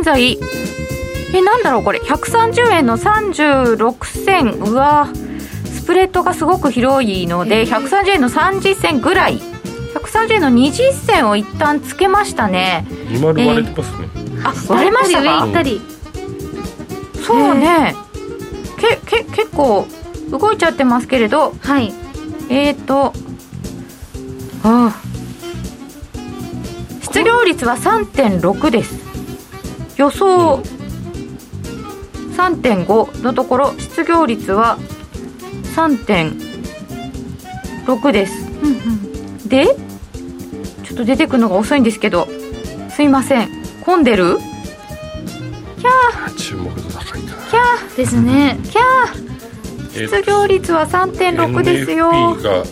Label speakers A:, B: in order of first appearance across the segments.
A: 現在。えなんだろうこれ。130円の36銭うわスプレッドがすごく広いので130円の30銭ぐらい。130円の20銭を一旦つけましたね。
B: 2丸割れてますね、
A: あ割れましたか？
C: 上行ったり。
A: そうね。けけ結構動いちゃってますけれど。
C: はい。
A: えーとああ失業率は3.6です予想3.5のところ失業率は3.6です。
C: うんうん。
A: でちょっと出てくのが遅いんですけどすいません。混んでる？
B: 注目度高いな。
C: ですね。
A: キャー。失業率は3.6ですよ。
B: NFP が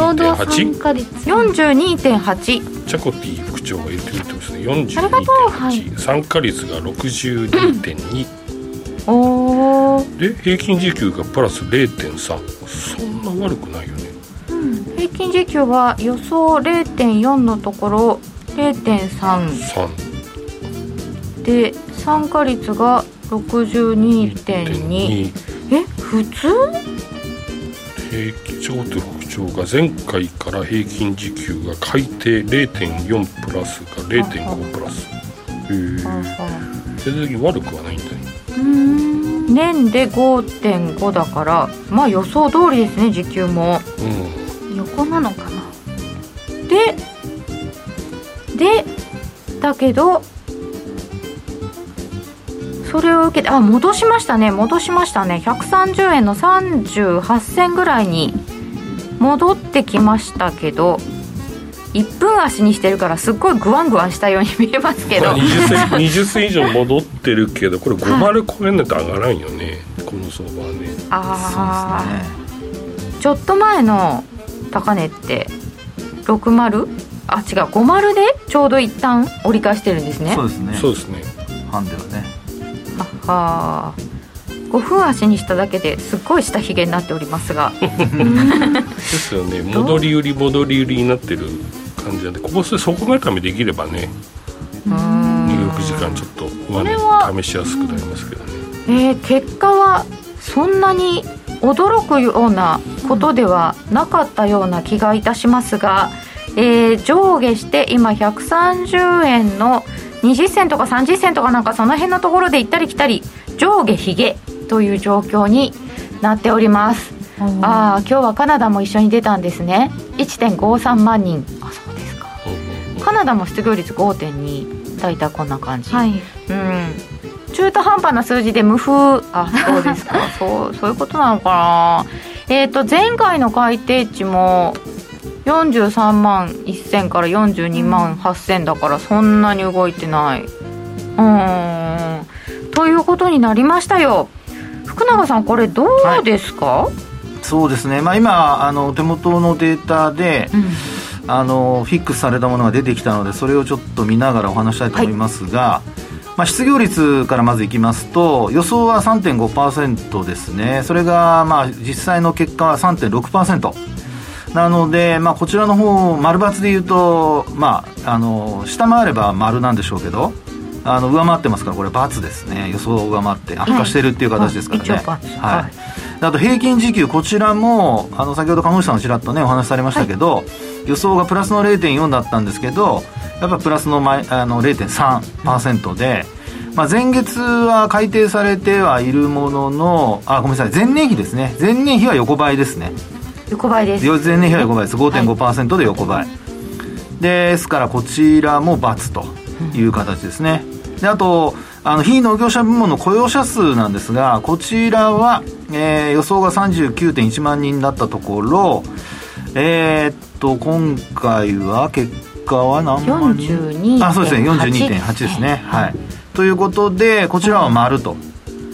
C: 労働参
B: 42.8
C: 加率。
A: 42.8
B: チャコティ副長が
A: うはい
B: 42.8参加率が62.2
A: おー。
B: で平均時給がプラス0.3そんな悪くないよね。
A: 平均時給は予想0.4のところ0.3
B: 3.2
A: で参加率が62.2え普通？
B: 平均チャコティ副長が前回から平均時給が改定0.4プラスが0.5プラス。へえ全然悪くはないんだね
A: うーん。年で5.5だからまあ予想通りですね時給も。
B: う
C: 横なのかな。
A: ででだけどそれを受けてあ戻しましたね戻しましたね。130円の38銭ぐらいに戻ってきましたけど1分足にしてるからすっごいグワングワンしたように見えますけ
B: ん、まあ、
A: ど
B: 20銭20銭以上戻ってるけどこれ50超えないと上がらんよね、この相場はね。
A: ああ、ちょっと前の高値って60あ違う。50でちょうど一旦折り返してるんですね。
D: そうですね。
B: そうですね。
D: ハンデはね。
A: あは5分足にしただけですっごい下ひげになっておりますが。
B: ですよね。戻り売り戻り売りになってる感じなんでここで底固めできればね入浴時間ちょっと試しやすくなりますけどね。
A: えー結果はそんなに驚くようなことではなかったような気がいたしますが、えー上下して今130円の20銭とか30銭とかなんかその辺のところで行ったり来たり上下ひげという状況になっております。ああ今日はカナダも一緒に出たんですね。1.53万人。あそうですか。カナダも失業率5.2大体こんな感じ、
C: はい。
A: うん。中途半端な数字で無風。あそうですか。そうそういうことなのかな。えっ、と前回の改定値も43万1000から42万8000だからそんなに動いてない。うーん。ということになりましたよ福永さんこれどうですか、
D: そうですね。まあ今あの手元のデータで
A: うん。
D: あのフィックスされたものが出てきたのでそれをちょっと見ながらお話したいと思いますが、まあ、失業率からまずいきますと予想は3.5%ですね。それがまあ実際の結果は3.6%なので、まあ、こちらの方丸抜で言うと、まあ、あの下回れば丸なんでしょうけどあの上回ってますからこれ×ですね。予想を上回って悪化してるっていう形ですからね、
A: はい一応×
D: はい。
A: はい。
D: であと平均時給こちらもあの先ほど鴨内さんがちらっとねお話しされましたけど、予想がプラスの0.4だったんですけどやっぱプラスのマイあの0.3%で、まあ、前月は改定されてはいるもののあごめんなさい前年比ですね。前年比は横ばいですね。
A: 横ばいです。
D: 前年比は横ばいです。5.5%で横ばい、ですからこちらも×という形ですねであとあの非農業者部門の雇用者数なんですがこちらは、えー予想が39.1万人だったところえーっと今回は結果は何万人
A: ？42.8
D: あそうですね。42.8ですね。はい。ということでこちらは丸と、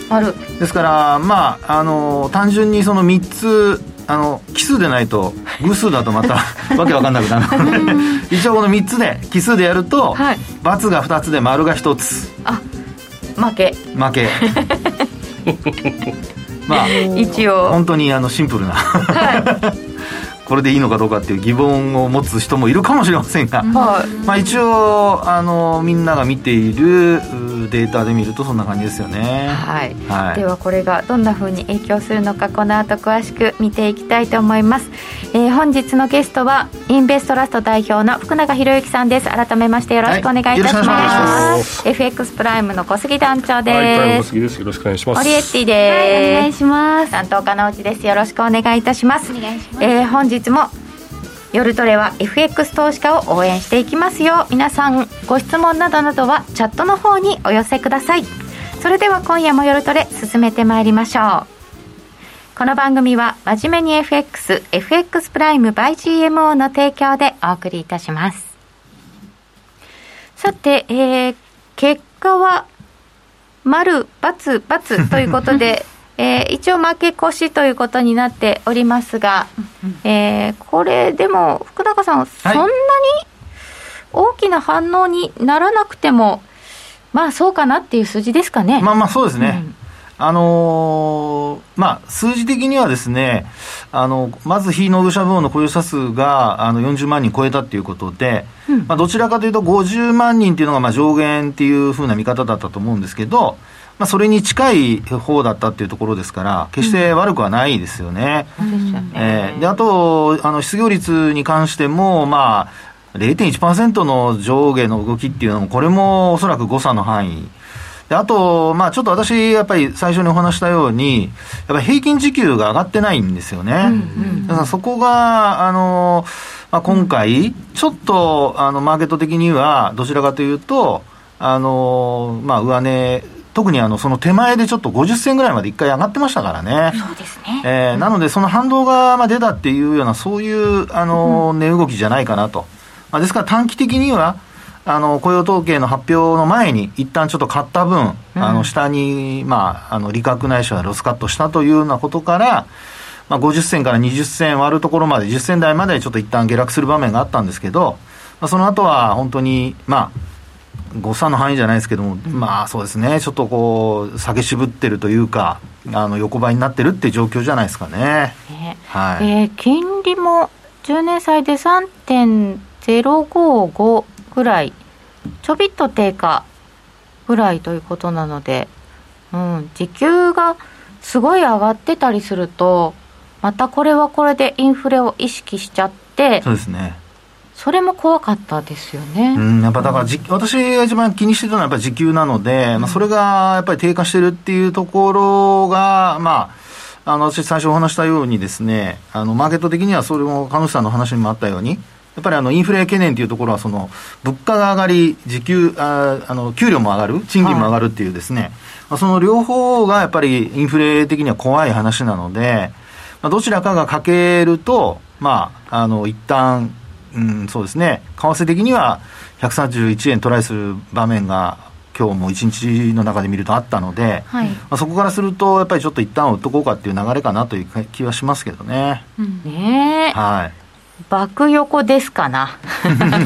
A: ある
D: ですからまああの単純にその3つあの奇数でないと偶数だとまた わけわかんなくなる。ので一応この3つで奇数でやると、
A: はい×
D: が2つで丸が1つ。
A: 負け。
D: 負け。まあ
A: 一応。
D: 本当にあのシンプルな。
A: はい
D: これでいいのかどうかっていう疑問を持つ人もいるかもしれませんが、
A: はい。
D: まあ、一応あのみんなが見ているうデータで見るとそんな感じですよね。
A: はい、
D: はい。
A: ではこれがどんな風に影響するのかこの後詳しく見ていきたいと思います、えー本日のゲストはインベストラスト代表の福永博之さんです。改めましてよろしくお願いいたします,、
D: はい。しくお願いします。
A: FX プライムの小杉団長です、
B: はい、プライムの杉です。よろしくお願いします。
A: オリエッティ
C: はい、お願い
A: です、
C: します。
A: 担当家の内です。よろしくお願いいたします。
C: お願いします。
A: えー本日も夜トレは FX 投資家を応援していきますよ。皆さんご質問などなどはチャットの方にお寄せください。それでは今夜も夜トレ進めてまいりましょう。この番組は真面目に FXFX プライム by GMO の提供でお送りいたします。さて、えー結果は丸××ということで、えー一応負け越しということになっておりますが、えーこれでも福永さん、そんなに大きな反応にならなくてもまあそうかなっていう数字ですかね。
D: まあまあそうですね、
A: うん。
D: あのーまあ、数字的にはですね、あのまず非農業者部門の雇用者数があの40万人超えたということで、
A: うん。
D: まあ、どちらかというと50万人っていうのがまあ上限っていうふうな見方だったと思うんですけど、まあ、それに近い方だったっていうところですから、決して悪くはないですよね。
A: そうですよね
D: えーであとあの失業率に関しても、まあ、0.1%の上下の動きっていうのも、これもおそらく誤差の範囲。であと、まあ、ちょっと私、やっぱり最初にお話したように、やっぱり平均時給が上がってないんですよね。だからそこが、あの、まあ、今回、ちょっと、あの、マーケット的には、どちらかというと、あの、まあ、上値、特にあの、その手前でちょっと50銭ぐらいまで一回上がってましたからね。
A: そうですね。
D: えーなので、その反動がまあ出たっていうような、そういうあの値動きじゃないかなと、まあ、ですから短期的には、あの雇用統計の発表の前に、一旦ちょっと買った分、あの下に、まあ、あの利確ないしはロスカットしたというようなことから、まあ、50銭から20銭割るところまで、10銭台までちょっと一旦下落する場面があったんですけど、まあ、その後は本当に、まあ、誤差の範囲じゃないですけども、まあそうですね、ちょっとこう、下げ渋ってるというか、あの横ばいになってるっていう状況じゃないですかね。
A: ね
D: はい。
A: えー金利も10年債で3.055ぐらいちょびっと低下ぐらいということなので、うん、時給がすごい上がってたりするとまたこれはこれでインフレを意識しちゃって
D: そうですね。
A: それも怖かったですよね。
D: うん、やっぱだからじ、私が一番気にしてたのはやっぱり時給なので、まあ、それがやっぱり低下してるっていうところが、まあ、あの、私最初お話したようにですね、あの、マーケット的にはそれも、鹿野さんの話にもあったように、やっぱりあの、インフレ懸念っていうところは、その、物価が上がり、時給、ああの、給料も上がる、賃金も上がるっていうですね、まあ、その両方がやっぱりインフレ的には怖い話なので、まあ、どちらかが欠けると、まあ、あの、一旦、うん、そうですね、為替的には131円トライする場面が、今日も一日の中で見るとあったので、
C: はい。
D: まあ、そこからすると、やっぱりちょっと一旦売っとこうかっていう流れかなという気はしますけどね。
A: ねえ。
D: はい。
A: 爆横ですかな。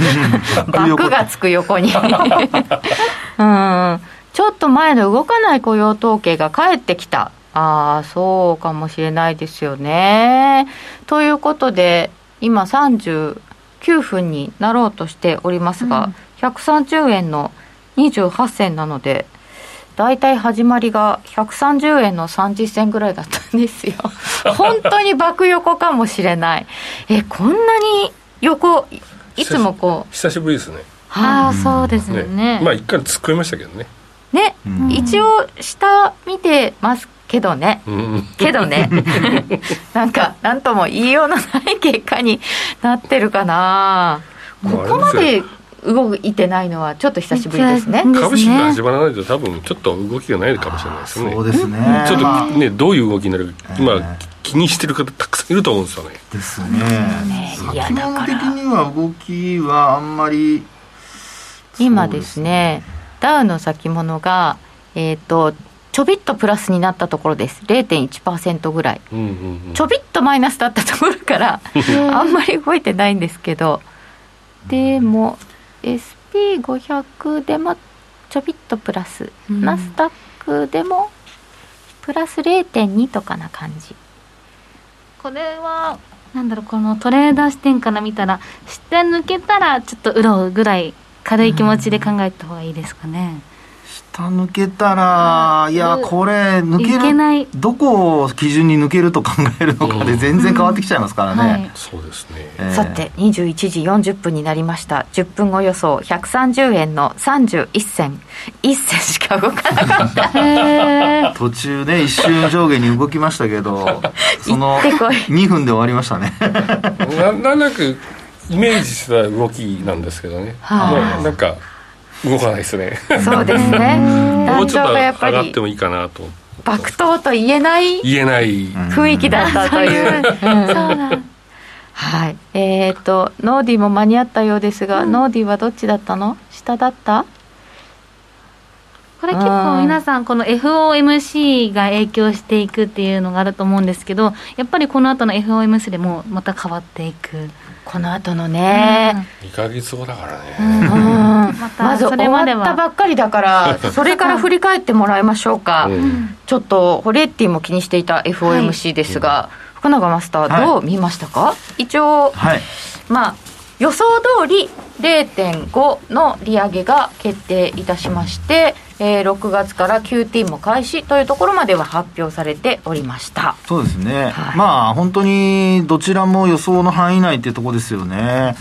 A: 爆がつく横に。うん。ちょっと前の動かない雇用統計が返ってきた。ああそうかもしれないですよね。ということで今39分になろうとしておりますが、130円の28銭なので大体始まりが130円の30銭ぐらいだったんですよ。本当に爆横かもしれない。えこんなに横いいつもこう。
B: 久しぶりですね。
C: ああ、そうです
B: ね。
C: ね。
B: まあ一回突っ込みましたけどね。
A: ね、
D: うん。
A: 一応下見てますけどね。
B: うん。
A: けどね。なんか何とも言いようのない結果になってるかな。ここまで動いてないのはちょっと久しぶりですね。
C: うん。
B: 株式が始まらないと多分ちょっと動きがないかもしれないですよね。
D: そうですね。
B: ちょっ
D: まあ。
B: とねどういう動きになるか今
D: え。え
B: 気にしてる方たくさんいると思うんですよね。
D: ですね。
A: ね。いや
D: 先
A: だから。
D: 物的には動きはあんまり、
A: 今ですねダウの先物がえっ、とちょびっとプラスになったところです。0.1%ぐらい。
B: うんうんうん。
A: ちょびっとマイナスだったところから あんまり動いてないんですけど。でも SP500 でもちょびっとプラス、
C: うん
A: ナスダックでもプラス0.2とかな感じ。これは
C: なんだろうこのトレーダー視点から見たら下抜けたらちょっとうろうぐらい軽い気持ちで考えた方がいいですかね、
D: 下抜けたら、いや、これ、抜け
C: いけない。
D: る、どこを基準に抜けると考えるのかで全然変わってきちゃいますからね。
C: はい。
B: そうですね、
D: えー
A: さて21時40分になりました。10分後予想130円の31銭。1銭しか動かなかった。
D: 途中ね、一瞬上下に動きましたけど、その
A: 行ってこい。
D: 2分で終わりましたね。
B: ななんなくイメージした動きなんですけどね、
A: はい。
B: もうなんか動かないですね。
A: そうですね。
B: もうちょっと
A: 団長がやっぱり
B: 上がってもいいかなと。
A: 爆投と言えない
B: 言えない、
A: 雰囲気だったという、うん。
C: そうなん。
A: はい。えっ、とノーディも間に合ったようですが、ノーディはどっちだったの？下だった？
C: これ結構皆さんこの FOMC が影響していくっていうのがあると思うん。ですけどやっぱりこの後の FOMC でもまた変わっていく、
A: この後のね、
B: 2ヶ月後だからね、
A: うん。
C: また
A: まず終
C: それまでは。
A: わったばっかりだから それから振り返ってもらいましょうか、
B: うん。
A: ちょっとホレッティも気にしていた FOMC ですが、福永マスターどう見ましたか、一応
D: はい。
A: まあ予想通り0.5の利上げが決定いたしまして、えー6月から QT も開始というところまでは発表されておりました。
D: そうですね、
A: はい。
D: まあ本当にどちらも予想の範囲内っていうところですよね。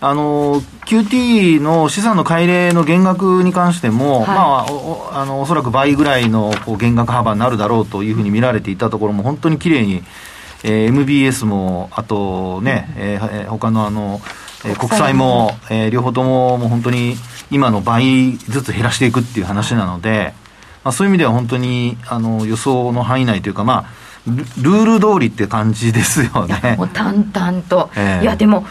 D: あの QT の資産の改例の減額に関しても、
A: はい。
D: まあ、おおあのおそらく倍ぐらいのこう減額幅になるだろうというふうに見られていたところも、本当に綺麗に、えー MBS も、あとね、えーえー他のあの、えー国債も、えー両方とももう本当に今の倍ずつ減らしていくっていう話なので、まあ、そういう意味では本当にあの予想の範囲内というか、まあ、ルルール通りって感じですよね。
A: も。う淡々と、
D: ええ。
A: いやでも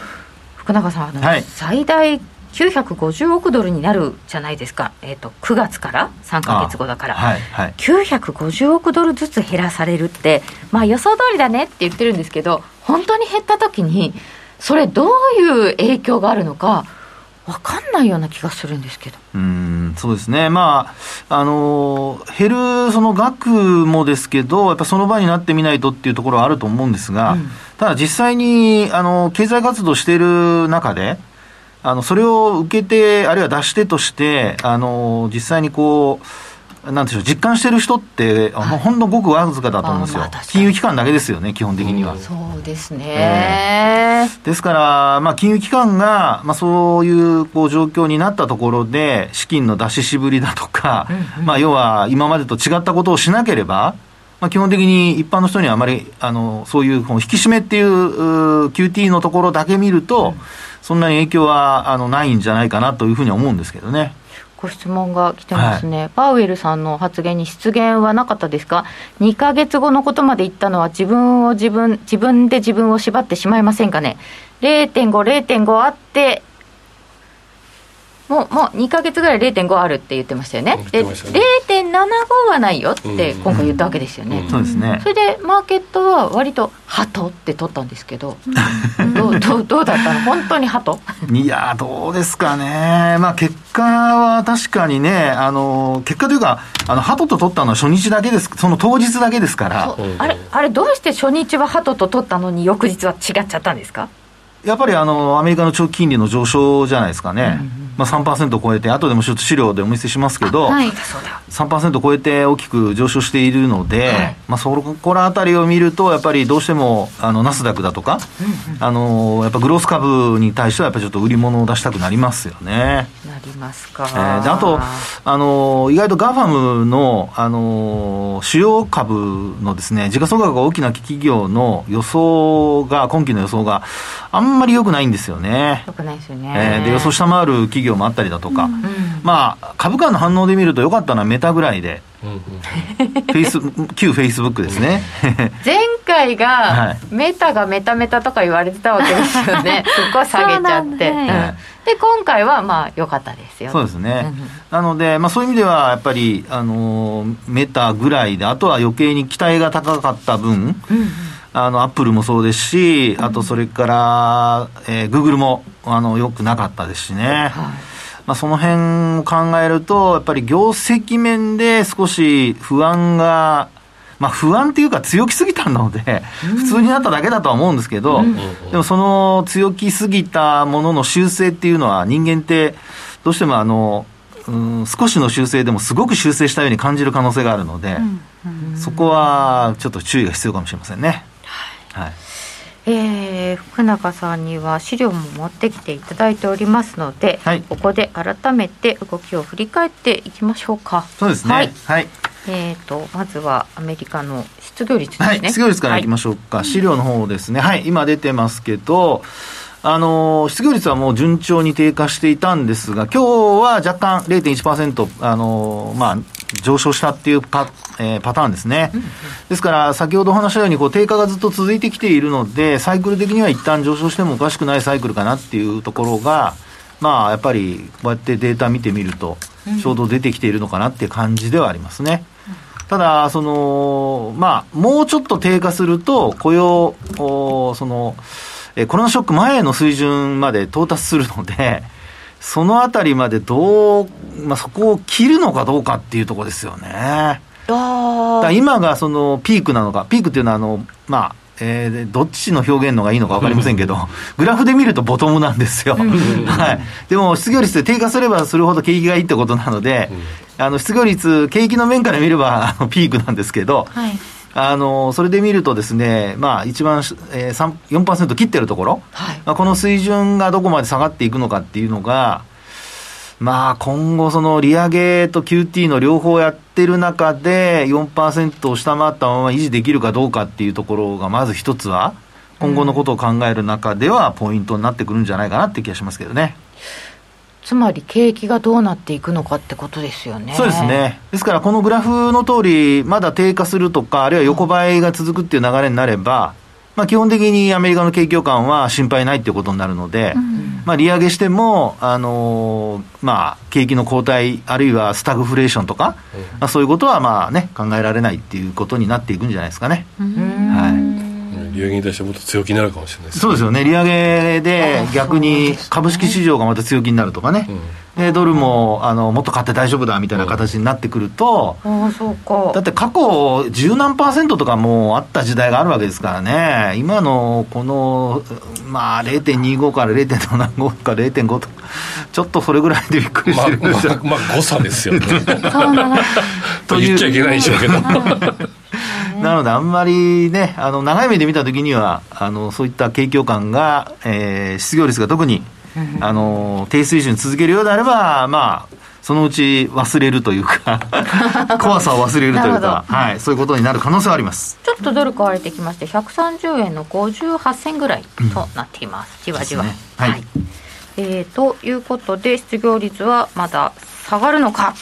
A: 福永さんあの、
D: はい。
A: 最大950億ドルになるじゃないですか、えー、と9月から3か月後だから、
D: はいはい。
A: 950億ドルずつ減らされるって、まあ、予想通りだねって言ってるんですけど本当に減った時にそれどういう影響があるのか分かんないような気がするんですけど。
D: うんそうですね、まあ、あの減るその額もですけど、やっぱその場になってみないとっていうところはあると思うんですが、
A: うん
D: ただ実際にあの経済活動している中で、あのそれを受けて、あるいは出し手として、あの実際にこう、なんでしょう、実感してる人って、あのほんのごくわずかだと思うんですよ。金融機関だけですよね、基本的には。
A: そうですね、
D: ですから、まあ、金融機関が、まあ、そういうこう状況になったところで、資金の出ししぶりだとか、まあ、要は今までと違ったことをしなければ、まあ、基本的に一般の人にはあまりあのそういうこの引き締めっていううー QT のところだけ見ると、そんなに影響はあのないんじゃないかなというふうには思うんですけどね。
A: ご質問が来てますね、パウエルさんの発言に失言はなかったですか、2か月後のことまで言ったのは、自分を自分、自分で自分を縛ってしまいませんかね、0.5、0.5あって、もうもう2か月ぐらい0.5あるって言ってましたよね、
B: 言っ
A: で
B: てましたね。
A: 0.75はないよって
B: うん。
A: 今回言ったわけですよね。
B: うん。
D: そうですね。
A: そ。れでマーケットは割とハトって取ったんですけど、どうどうどうだったの、本当にハト
D: いやー、どうですかね、まあ、結果は確かにね、あの結果というか、あのハトと取ったのは初日だけです、その当日だけですから、
A: あれあれ、どうして初日はハトと取ったのに、翌日は違っちゃったんですか？
D: やっぱりあのアメリカの長期金利の上昇じゃないですかね、まあ、3%を超えて、後でもちょっと資料でお見せしますけど、
C: はい。
A: そうだ。
D: 3%超えて大きく上昇しているので、
A: はい。
D: まあ、そこらあたりを見ると、やっぱりどうしてもあのナスダックだとか、あのやっぱグロース株に対しては、やっぱりちょっと売り物を出したくなりますよね。
A: なりますか、
D: えーであと、あの意外とガファムの、あの主要株のですね、時価総額が大きな企業の予想が、今期の予想があんまり良くないんですよね。
A: よくないですよね、
D: えーで予想下回る企業もあったりだとか、
A: うん
D: まあ、株価の反応で見ると良かったのはメタぐらいで、
B: うんうん。
D: フェイス旧フェイスブックですね。
A: 前回が、
D: はい。
A: メタがメタメタとか言われてたわけですよね、すっごい下げちゃって、
C: そうなんだ
A: うん。
D: はい
A: で今回はまあ良かったですよ、
D: そうですね。
A: うん
D: なので、まあ、そういう意味では、やっぱり、あのーメタぐらいで、あとは余計に期待が高かった分、
A: うん
D: あの、アップルもそうですし、あとそれから、えー、グーグルも、あの、良くなかったですしね。
A: はい。
D: まあ、その辺を考えると、やっぱり業績面で少し不安が、まあ、不安っていうか強気すぎたので、普通になっただけだとは思うんですけど、でもその強気すぎたものの修正っていうのは、人間って、どうしてもあの、うん、少しの修正でもすごく修正したように感じる可能性があるので、そこはちょっと注意が必要かもしれませんね。はい、はい
A: えー、福永さんには資料も持ってきていただいておりますので、はい、ここで改めて動きを振り返っていきましょうか。
D: そうですね。はい。はい、
A: えっ、ー、とまずはアメリカの失業率ですね。
D: はい、失業率からいきましょうか。資料の方ですね。はい、今出てますけど。あの失業率はもう順調に低下していたんですが、今日は若干0.1%、あのまあ、上昇したっていうパ,、えー、パターンですね。ですから、先ほどお話したようにこう低下がずっと続いてきているので、サイクル的には一旦上昇してもおかしくないサイクルかなっていうところが、まあ、やっぱりこうやってデータ見てみると、ちょうど出てきているのかなっていう感じではありますね。ただ、その、まあ、もうちょっと低下すると、雇用、その、えコロナショック前の水準まで到達するので、そのあたりまでどう、まあ、そこを切るのかどうかっていうところですよね。今がそのピークなのか、ピークっていうのはあの、まあ、えー、どっちの表現のがいいのか分かりませんけど、グラフで見るとボトムなんですよ、はい、でも失業率で低下すればするほど景気がいいってことなので、あの失業率、景気の面から見ればあのピークなんですけど、はいあのそれで見るとですね、まあ、一番、えー、4%切ってるところ、はい、まあ、この水準がどこまで下がっていくのかっていうのが、まあ、今後、その利上げと QT の両方やってる中で、4%を下回ったまま維持できるかどうかっていうところが、まず一つは、今後のことを考える中では、ポイントになってくるんじゃないかなって気がしますけどね。
A: つまり景気がどうなっていくのかってことですよね。
D: そうですね。ですから、このグラフの通り、まだ低下するとか、あるいは横ばいが続くっていう流れになれば、まあ、基本的にアメリカの景況感は心配ないっていうことになるので、うん、まあ、利上げしても、あのー、まあ、景気の後退、あるいはスタグフレーションとか、うん、まあ、そういうことはまあ、ね、考えられないっていうことになっていくんじゃないですかね。はい
B: 利上げに対してもっと強気になるかもしれないです、
D: ね、そうですよね、利上げで逆に株式市場がまた強気になるとかね、でドルもあのもっと買って大丈夫だみたいな形になってくると、
A: あそうか。
D: だって過去、十何パーセントとかもあった時代があるわけですからね、今のこの、まあ、0.25から0.75か0.5とか、ちょっとそれぐらいでびっくりしてるんですよ、
B: まあ、まあ、誤差ですよね。と 言っちゃいけないでしょうけど。
D: なので、あんまりね、あの長い目で見たときにはあの、そういった景況感が、えー、失業率が特にあの低水準続けるようであれば、まあ、そのうち忘れるというか 怖さを忘れるというか、はい、そういうことになる可能性はあります。
A: ちょっとドル買われてきまして、130円の58銭ぐらいとなっています、うん、じわ。じわ。ね、はい、はい、えー、ということで、失業率はまだ下がるのか。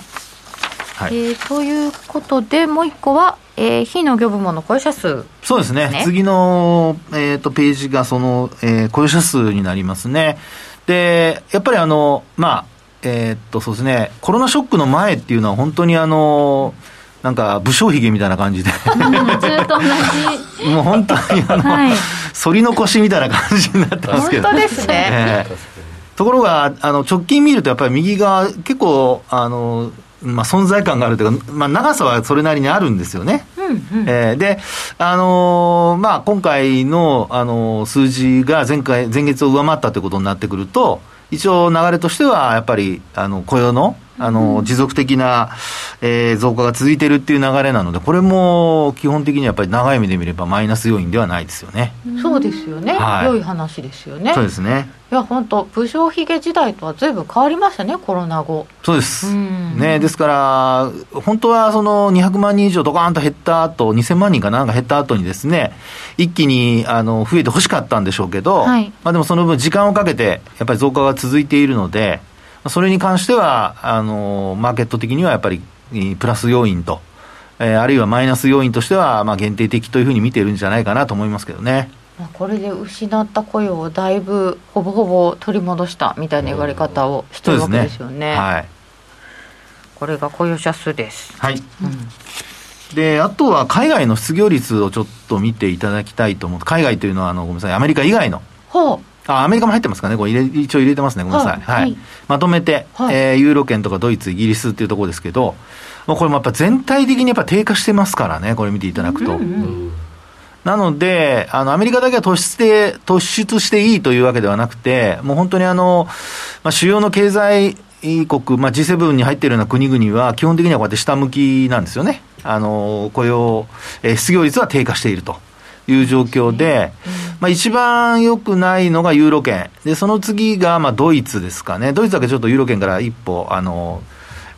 A: はい、えー、ということで、もう一個は、えー、非農業部門の雇用者数、
D: ね、そうですね、次の、えーと、ページがその、えー、雇用者数になりますね。で、やっぱりあの、まあ、えー、っと、そうですね、コロナショックの前っていうのは本当にあの、なんか武将髭みたいな感じで。もう本当にあの、はい、反り残しみたいな感じになってますけど、
A: 本当ですね、え
D: ー、ところがあの直近見るとやっぱり右側結構あのまあ、存在感があるというか、まあ、長さはそれなりにあるんですよね。うんうん、えー、で、あのー、まあ、今回の、あのー、数字が前回、前月を上回ったということになってくると、一応流れとしては、やっぱり、あの、雇用の、あの、持続的な、えー、増加が続いているっていう流れなので、これも基本的にやっぱり長い目で見ればマイナス要因ではないですよね。
A: そうですよね。はい、良い話ですよね。
D: そうですね。
A: いや、本当武将髭時代とはずいぶん変わりましたね、コロナ後。
D: そうです。ね、ですから、本当はその200万人以上ドカーンと減った後、2000万人かなんか減った後にですね、一気にあの増えてほしかったんでしょうけど、はい、まあでもその分時間をかけて、やっぱり増加が続いているので、それに関しては、あのマーケット的にはやっぱりプラス要因と、えー、あるいはマイナス要因としては、まあ、限定的というふうに見てるんじゃないかなと思いますけどね。
A: これで失った雇用をだいぶほぼほぼ取り戻したみたいな言われ方をしてるわけですよね。ねはい、これが雇用者数です。
D: はい、うんで、あとは海外の失業率をちょっと見ていただきたいと思う。海外というのは、あの、ごめんなさい、アメリカ以外の。あ、アメリカも入ってますかね、これ入れ一応入れてますね、ごめんなさい。はい。
C: はい
D: まとめて、
A: はい
D: えーユーロ圏とかドイツ、イギリスっていうところですけど、まあ、これもやっぱ全体的にやっぱ低下してますからね、これ見ていただくと。
B: うん
D: なので、あの、アメリカだけは突出して、突出していいというわけではなくて、もう本当にあの、まあ、主要の経済国、まあ、G7 に入っているような国々は、基本的にはこうやって下向きなんですよね。あの、雇用、えー失業率は低下しているという状況で、まあ、一番良くないのがユーロ圏。で、その次が、まあ、ドイツですかね。ドイツだけちょっとユーロ圏から一歩、あの、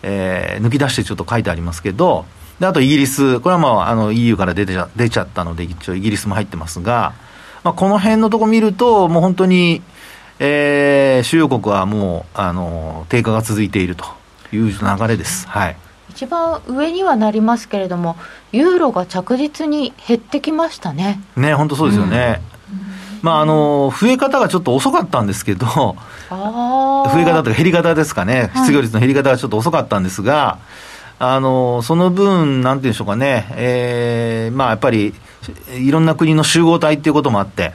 D: えー抜き出してちょっと書いてありますけど、であとイギリス、これはまああの EU から出てちゃ出ちゃったので、一応イギリスも入ってますが、まあ、この辺のとこ見ると、もう本当に、えー主要国はもうあの低下が続いているという流れです。はい
A: 一番上にはなりますけれどもユーロが着実に減ってきましたね
D: ね、本当そうですよね。まあ、あの増え方がちょっと遅かったんですけど、増え方というか減り方ですかね、失業率の減り方がちょっと遅かったんですが、あのその分、なんていうんでしょうかね、えーまあ、やっぱりいろんな国の集合体っていうこともあって、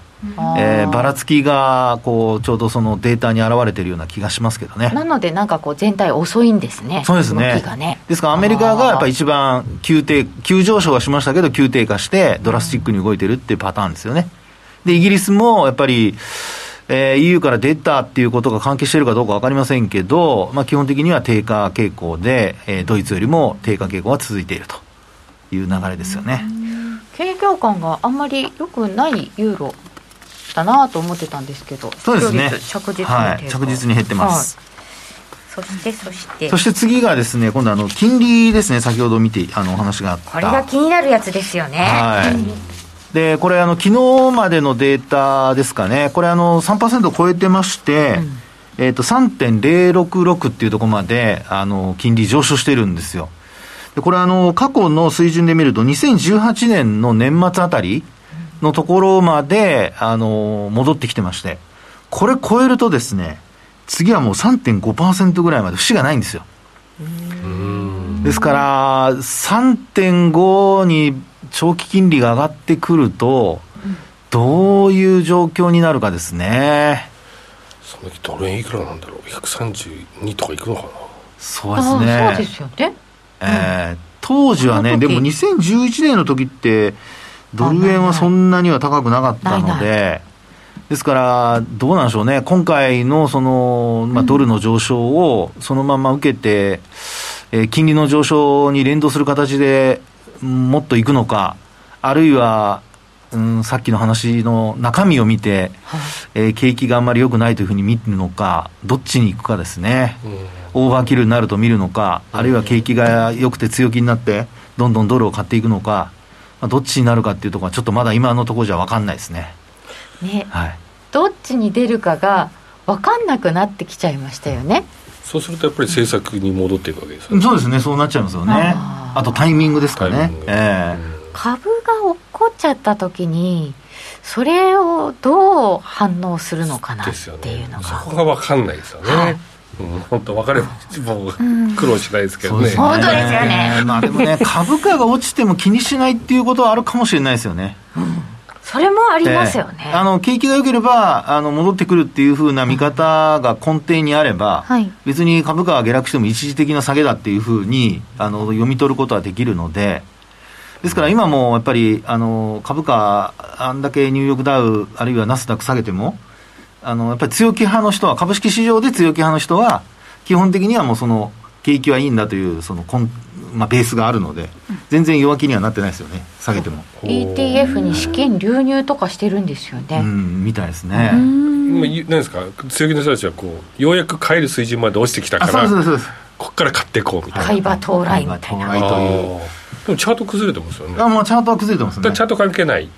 D: えーばらつきがこうちょうどそのデータに現れてるような気がしますけどね。
A: なのでなんかこう全体遅いんですね。
D: そうですね。
A: 動きがね。
D: ですからアメリカがやっぱり一番急低、急上昇はしましたけど、急低下して、ドラスティックに動いてるっていうパターンですよね。で、イギリスもやっぱり、えー EU から出たっていうことが関係しているかどうか分かりませんけど、まあ、基本的には低下傾向で、えードイツよりも低下傾向が続いているという流れですよね。
A: 景況感があんまり良くないユーロだなと思ってたんですけど
D: そうですね。
A: 着実に
D: はい。着実に減ってます。
A: はい、そしてそして
D: そして次がですね、今度あの、金利ですね、先ほど見て、あの、お話があった。
A: これが気になるやつですよね
D: はい。で、これ、あの、昨日までのデータですかね。これ、あの、3%を超えてまして、えっ、と、3.066っていうところまで、あの、金利上昇してるんですよ。で、これ、あの、過去の水準で見ると、2018年の年末あたりのところまで、あの、戻ってきてまして、これ超えるとですね、次はもう3.5%ぐらいまで節がないんですよ。ですから、3.5に長期金利が上がってくると、どういう状況になるかですね。
B: その時ドル円いくらなんだろう？132とかいくのかな？
D: そうですね。
A: そうですよね。
D: えー当時はね、でも2011年の時って、ドル円はそんなには高くなかったの
A: ない
D: で、ですから、どうなんでしょうね、今回のその、まあ、ドルの上昇をそのまま受けて、えー金利の上昇に連動する形でうんもっといくのか、あるいは、うん、さっきの話の中身を見て、えー景気があんまり良くないというふうに見るのか、どっちに行くかですね。オーバーキルになると見るのか、あるいは景気が良くて強気になって、どんどんドルを買っていくのか、まあどっちになるかっていうところは、ちょっとまだ今のところじゃ分かんないですね。
A: ね
D: はい。
A: どっちに出るかが分かんなくなってきちゃいましたよね
B: そうするとやっぱり政策に戻っていくわけですよね。
D: そうですね、そうなっちゃいますよね。
A: あ
D: とタイミングですかね。え
A: 株が落っこっちゃった時にそれをどう反応するのかなっ
B: ですよ
A: ていう
B: ね。そ
A: のが、
B: こが分かんないですよね、本当分かればもう苦労しないですけどね。
A: 本当ですよね。
D: まあでもね、株価が落ちても気にしないっていうことはあるかもしれないですよね。
A: それもありますよね、
D: ええあの景気が良ければあの戻ってくるっていうふうな見方が根底にあれば、
C: はい。
D: 別に株価が下落しても一時的な下げだっていうふうにあの読み取ることはできるので、ですから今もやっぱりあの株価、あんだけニューヨークダウ、あるいはナスダック下げても、あのやっぱり強気派の人は、株式市場で強気派の人は、基本的にはもうその景気はいいんだというそのコン、まあ、ベースがあるので、全然弱気にはなってないですよね、下げても。
A: ETF に資金流入とかしてるんですよね、
D: うん、みたいですね。
B: 今言う何ですか？強気の人たちはこうようやく買える水準まで落ちてきた
D: あ
B: から
D: そうそうです。
B: こっから買っていこうみたいな、
A: 買い場到来みたいな。
B: でもチャート崩れてますよね。
D: あもうチャートは崩れてますね。
B: チャート関係ない、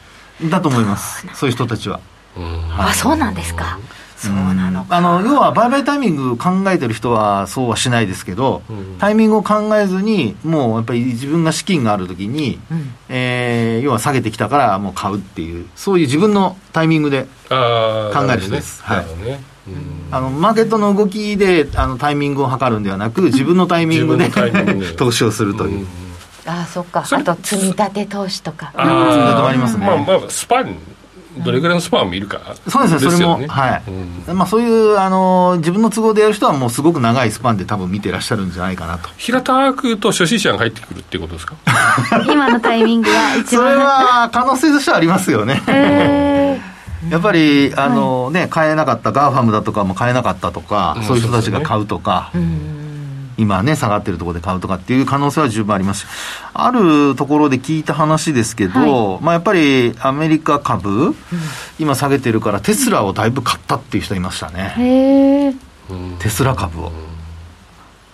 D: だと思います。そういう人たちは。
B: うん。
A: あそうなんですかそうなの
D: あの要は売買タイミング考えてる人はそうはしないですけど、
B: うん。
D: タイミングを考えずにもうやっぱり自分が資金がある時に、
A: うん。
D: えー要は下げてきたからもう買うっていうそういう自分のタイミングで考える人です。
B: なるほどね、うん。
D: あのマーケットの動きであのタイミングを測るんではなく自分のタイミングで 投資をするという、
B: うん。
A: あそっか。あと積み立て投資とか。
B: あ
D: あーありますね。
B: まあまあスパンどれぐらいのスパンを見るか
D: そうですね、それも、
B: よね
D: はい、
B: うん。
D: まあ、そういうあの自分の都合でやる人は、もうすごく長いスパンで多分見てらっしゃるんじゃないかなと。
B: 平たくと初心者が入ってくるっていうことですか？
C: 今のタイミングが一
D: それ
C: 番
D: は可能性としてはありますよね。
C: へ
D: やっぱり、あのね、買えなかった、ガーファムだとかも買えなかったとか、
B: うん。
D: そういう人たちが買うとか、今ね、下がってるところで買うとかっていう可能性は十分あります。し、あるところで聞いた話ですけど、まあやっぱりアメリカ株、今下げてるから、テスラをだいぶ買ったっていう人いましたね。テスラ株を。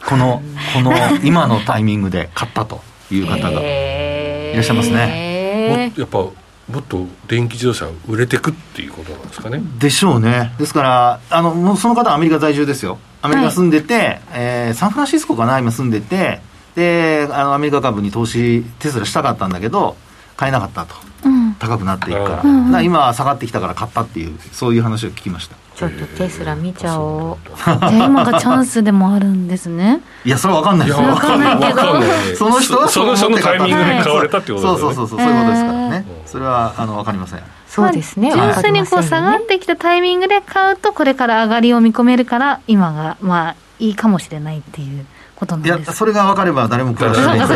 D: この、この今のタイミングで買ったという方が。
A: い
D: いらっしゃいますね。
A: ね
B: もやっぱもっと電気自動車売れてくっていうことなんですかね
D: でしょうね。ですから、あの、もうその方はアメリカ在住ですよ。アメリカ住んでて、えーサンフランシスコかな、今住んでて、で、あの、アメリカ株に投資、テスラしたかったんだけど、買えなかったと。
C: うん
D: 高くなっていくから。
B: うん
D: ら今下がってきたから買ったっていう、そういう話を聞きました。
A: ちょっとテスラ見ちゃおう
C: じゃあ今がチャンスでもあるんですね
D: いや、それは分かんないですよ。
B: わかんない
C: わかんないけど
D: その人は
B: そのそのタイミングで
C: はい
B: 買われたってことですよね
D: そうそうそうそう、そういうことですからそれは、あの、分かりません。
A: そうですね
C: まあ純粋にこう下が
A: わか
C: ってきたタイミングで買うとこれから上がりを見込めるから今がまあいいかもしれないっていうことなん
D: いや
C: で、す
D: それが分かれば誰も苦労しない。
B: んな上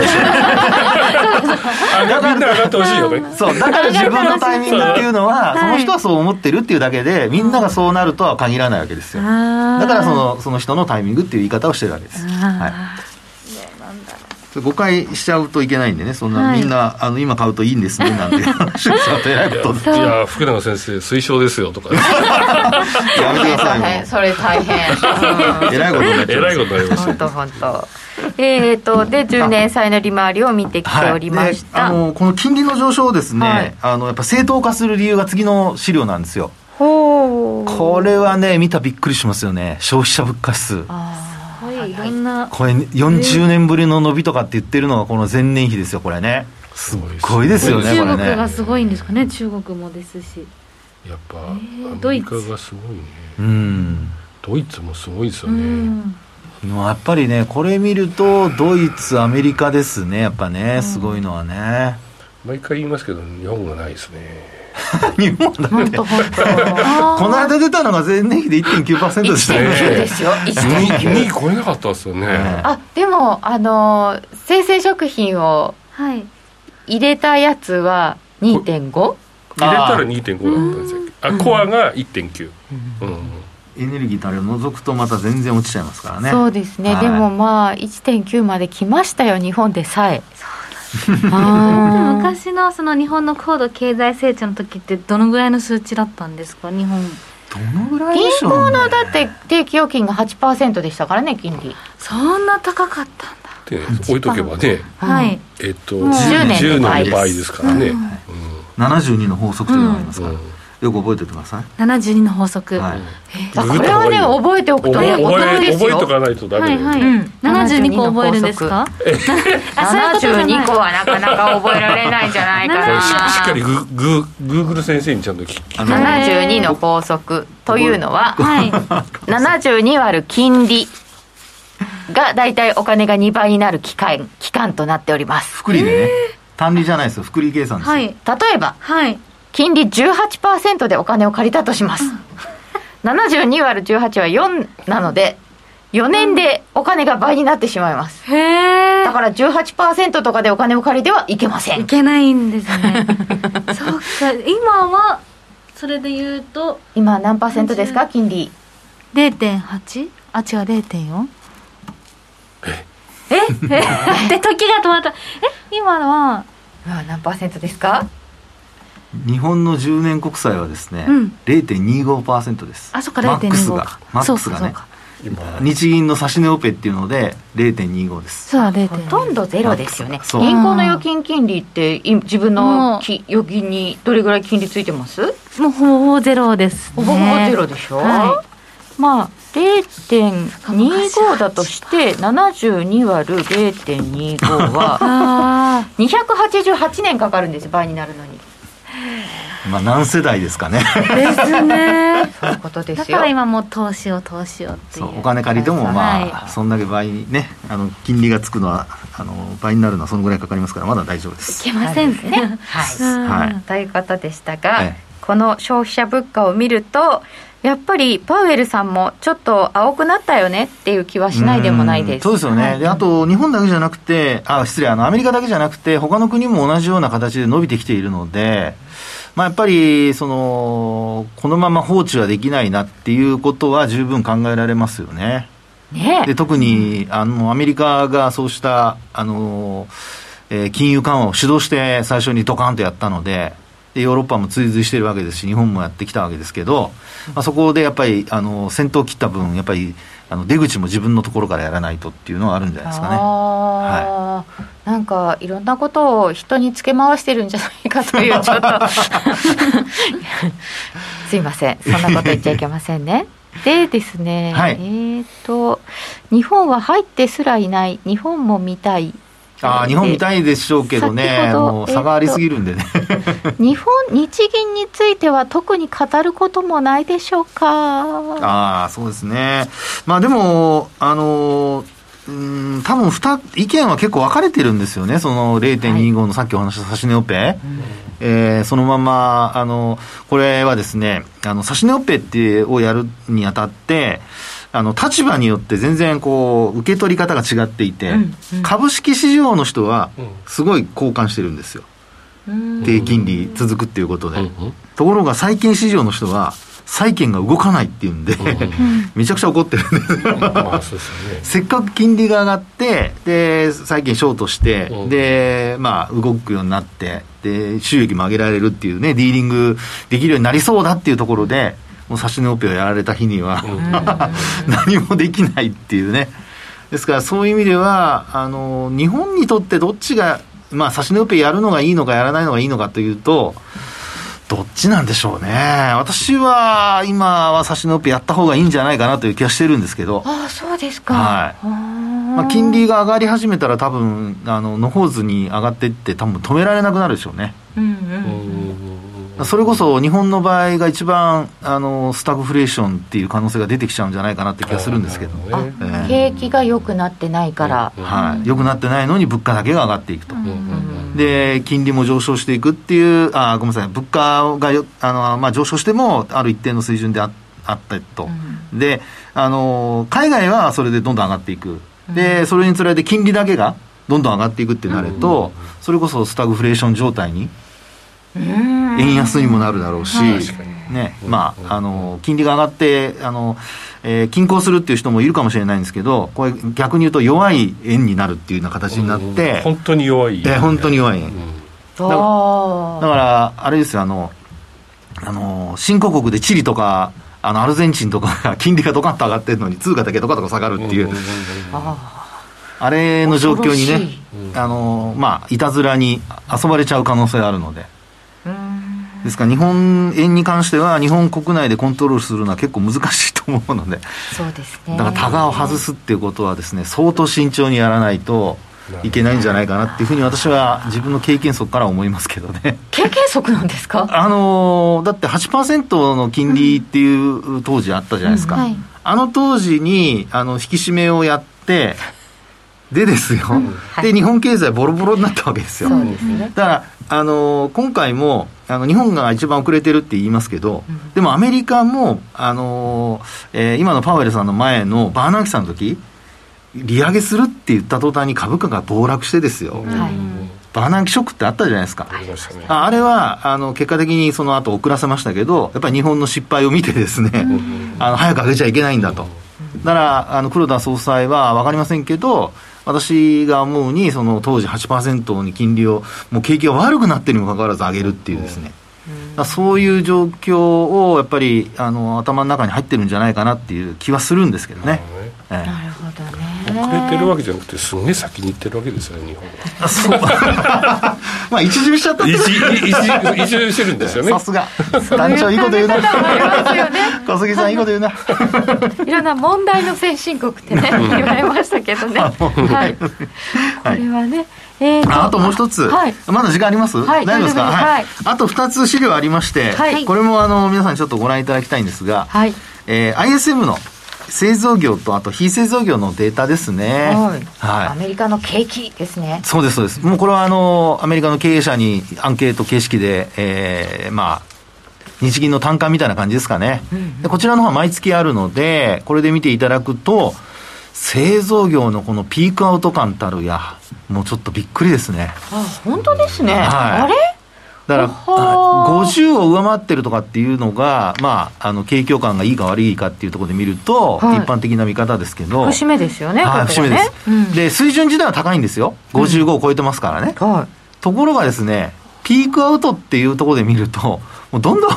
B: がってほしいよね
D: そう、だから自分のタイミングっていうのは、
C: はい
D: その人はそう思ってるっていうだけで、みんながそうなるとは限らないわけですよ。だからその、その人のタイミングっていう言い方をしてるわけです。はい。誤解しちゃうといけないんでね、そんな、
C: はい。
D: みんな、あの、今買うといいんですね、なんて話をすると偉いこと
B: いや福永先生推奨ですよとか。
D: やめてください
A: それ大変。
D: 偉いことになっちゃう
B: えらいことになりました
A: 本当本当。えーとで10年債の利回りを見てきておりまし
D: で
A: た、
D: あのこの金利の上昇をですね、
A: はい。
D: あのやっぱ正当化する理由が次の資料なんですよ。
A: ほう。
D: これはね見たらびっくりしますよね。消費者物価指数
C: いい。ろんな
D: これ40年ぶりの伸びとかって言ってるのがこの前年比ですよこれね。すっごいですよね
C: 中
D: これね。
C: 国がすごいんですかね中国もですし。
B: やっぱ、
C: ー
B: アメリカがすごいね。
D: うん。
B: ドイツもすごいですよ
C: う
B: ね、
C: ん。
D: もうやっぱりねこれ見るとドイツアメリカですねやっぱねすごいのはね、
B: 毎回言いますけど日本がないですね
D: 日本だって。この間出たのが前年比で1.9%でしたよ
B: ね。
A: 1.9ですよ
B: 2
A: 1.9
B: 位超えなかったですよね、
D: ね
A: あでもあの生鮮食品を
C: はい。
A: 入れたやつは2.5
B: 入れたら2.5だったんですよ。あコアが1.9、うん。
D: エネルギーとあれを除くとまた全然落ちちゃいますからね。
A: そうですね、
D: はい。
A: でもまあ1.9まで来ましたよ日本でさえ。そう
C: でも
A: だ
C: 昔のその日本の高度経済成長の時ってどのぐらいの数値だったんですか？日本。
D: どのぐらいで
A: 銀
D: しょう、ね、
A: 行のだって定期預金が8%でしたからね金利。
C: そんな高かったんだ。
B: で置いとけばね
C: はい。
B: えっと
C: もう
A: 10年
B: 10
A: の場合
B: 年の場合ですからね、うん。
D: 72の法則というのがありますから、
B: うん
D: よく覚えておいてください、
C: 72の法則。
D: はい。
A: あこれはね覚えておくとね
B: 覚
A: 大人
B: え
A: ですよ。
B: 覚えとかないとダメだよ。ね、
C: はいはい、
A: うん。
C: 72個覚えるんですかあそういうことじゃない。
A: 72個はなかなか覚えられないんじゃないかな。
B: ししっかりグググーグル先生にちゃんと聞き。
D: あの
A: 72の法則。というのは
C: はい。
A: 72割る金利が大体お金が2倍になる期間期間となっております。
D: 複利でね、単利じゃないですよ。複利計算ですよ、
C: はい。
A: 例えば
C: はい
A: 金利18%でお金を借りたとします、72割る18は4なので4年でお金が倍になってしまいます。
C: へえ
A: だから18%とかでお金を借りてはいけません。
C: いけないんですね。そっか。今はそれで言うと
A: 今何パーセントですか？金利。
C: 0.8? あ違う0.4え？え？で 時が止まった。え？今は
A: あ何パーセントですか？
D: 日本の10年国債はですね、
C: うん。
D: 0.25%です。
C: あそっか
D: マックス
C: 0.25
D: がマックスがね。日銀の指し値オペっていうので0.25です。
C: そうだ0.25
A: ほとんどゼロですよね。
D: そう。
A: 銀行の預金金利ってい自分のき預金にどれぐらい金利ついてます？
C: もうほぼゼロです、ね、
A: ほぼほぼゼロでしょ、
C: は
A: まあ0.25だとして72割る0.25は
C: あ
A: 288年かかるんです倍になるのに
D: まあ何世代ですかね。
C: あですね。
A: そういうことで
C: だ
A: すよ。
C: から今もう投資を投資をってい
D: そううお金借りてもまあ、
C: は
D: そんだけ倍にねあの金利がつくのはあの倍になるのはそのぐらいかかりますからまだ大丈夫です。
C: いけませんね。
D: はい、
A: ということでしたが、
D: ええ
A: この消費者物価を見るとやっぱりパウエルさんもちょっと青くなったよねっていう気はしないでもないです。
D: そうですよね、はい、であと日本だけじゃなくて、あ失礼あの、アメリカだけじゃなくて、他の国も同じような形で伸びてきているので、まあ、やっぱりそのこのまま放置はできないなっていうことは十分考えられますよね。
A: ね
D: で特にあのアメリカがそうしたあの、えー、金融緩和を主導して最初にドカンとやったので、でヨーロッパも追随しているわけですし、日本もやってきたわけですけど、まあ、そこでやっぱりあの先頭を切った分、やっぱりあの出口も自分のところからやらないとっていうのはあるんじゃないですかね。
A: はい、なんかいろんなことを人につけ回してるんじゃないかというちょっと。すいません。そんなこと言っちゃいけませんね。でですね、はい、えっ、と日本は入ってすらいない日本も見たい
D: あ日本見たいでしょうけどね、もう差がありすぎるんでね、え
A: ー、日本、日銀については特に語ることもないでしょうか？
D: あそうですね、まあ、でも、あのうん多分意見は結構分かれてるんですよね、その0.25のさっきお話した指値オペ、はい、えー、そのままあの、これはですね、あの指値オペってをやるにあたって、あの立場によって全然こう受け取り方が違っていて、うんうん、株式市場の人はすごい交換してるんですよ、うん、低金利続くっていうことで、うんうん、ところが債券市場の人は債券が動かないっていうんで、めちゃくちゃ怒ってるんですよ。せっかく金利が上がってで債券ショートして、でまあ動くようになってで収益も上げられるっていうねディーリングできるようになりそうだっていうところでもう指し値オペをやられた日には 何もできないっていうね。ですからそういう意味ではあの日本にとってどっちがまあ指し値オペやるのがいいのかやらないのがいいのかというとどっちなんでしょうね。私は今は指し値オペやった方がいいんじゃないかなという気がしてるんですけど。
A: ああそうですか。
D: はい。まあ、金利が上がり始めたら多分あの野放図に上がっていって多分止められなくなるでしょうね。うんうん。うんそれこそ日本の場合が一番あのスタグフレーションっていう可能性が出てきちゃうんじゃないかなって気がするんですけど、ね。
A: えー、景気が良くなってないから、
D: はい、良くなってないのに物価だけが上がっていくと、で金利も上昇していくっていうあごめんなさい。物価があの、まあ、上昇してもある一定の水準でああったと、であの海外はそれでどんどん上がっていく。でそれにつられて金利だけがどんどん上がっていくってなると、それこそスタグフレーション状態に円安にもなるだろうし、ねまあ、あの金利が上がってあの、えー、均衡するっていう人もいるかもしれないんですけど、これ、逆に言うと弱い円になるっていうような形になって、
B: 本当に弱い。
D: 円、えー、本当に弱い円。だだから、あれですよ、あの、あの新興国でチリとか、あのアルゼンチンとかが 金利がドカッと上がってるのに、通貨だけドカッと下がるっていう。あれの状況にね、あのまあ、いたずらに遊ばれちゃう可能性があるので。ですから日本円に関しては日本国内でコントロールするのは結構難しいと思うので
A: そうですね。
D: だからタガを外すっていうことはですね相当慎重にやらないといけないんじゃないかなっていうふうに私は自分の経験則から思いますけどね。
A: 経験則なんですか？
D: あのだって8%の金利っていう当時あったじゃないですか、うん。はい、あの当時にあの引き締めをやってでですよ、うん。はい、で日本経済ボロボロになったわけですよ、ね、だからあの今回もあの日本が一番遅れてるって言いますけど、うん、でもアメリカも、あのえー、今のパウエルさんの前のバーナーキさんの時利上げするって言った途端に株価が暴落してですよ、バーナンキショックってあったじゃないですか、あ、ね、あれはあの結果的にその後遅らせましたけど、やっぱり日本の失敗を見てですね、あの早く上げちゃいけないんだと。だからあの黒田総裁は分かりませんけど、私が思うに、その当時8%に金利を、もう景気が悪くなってるにもかかわらず上げるっていうですね、うん、そういう状況をやっぱりあの頭の中に入ってるんじゃないかなっていう気はするんですけどね。
A: なるほどね
B: 遅れてるわけじゃなくてすげえ先に行ってるわけですよね日本。は
D: そう。まあ一巡しちゃった一
B: 一巡してるんですよね。
D: さすが。団長いいこと言うな。小杉さんいいこと言うな。
A: いろんな問題の先進国ってね言われましたけどね。はい。これはね
D: えー、あともう一つ、はい、まだ時間あります、はい、大丈夫ですか、はい、あと二つ資料ありまして、はい、これもあの皆さんにちょっとご覧いただきたいんですが、はい。えー、ISM の製造業とあと非製造業のデータですね、はい、
A: はい、アメリカの景気ですね。
D: そうですそうです。もうこれはあのアメリカの経営者にアンケート形式で、えー、まあ日銀の単価みたいな感じですかね。でこちらの方は毎月あるので、これで見ていただくと、製造業のこのピークアウト感たるや、もうちょっとびっくりですね。
A: あ本当ですね、
D: はい。
A: あれ？
D: だから、
A: はあ
D: 50を上回ってるとかっていうのが、まあ、あの、景況感がいいか悪いかっていうところで見ると、
A: はい。
D: 一般的な見方ですけど、
A: 節目ですよね、
D: はい、
A: ここはね。
D: 節目です、
A: うん。
D: で、水準自体は高いんですよ。55を超えてますからね。
A: は
D: ところがですね、ピークアウトっていうところで見ると、もうどんどん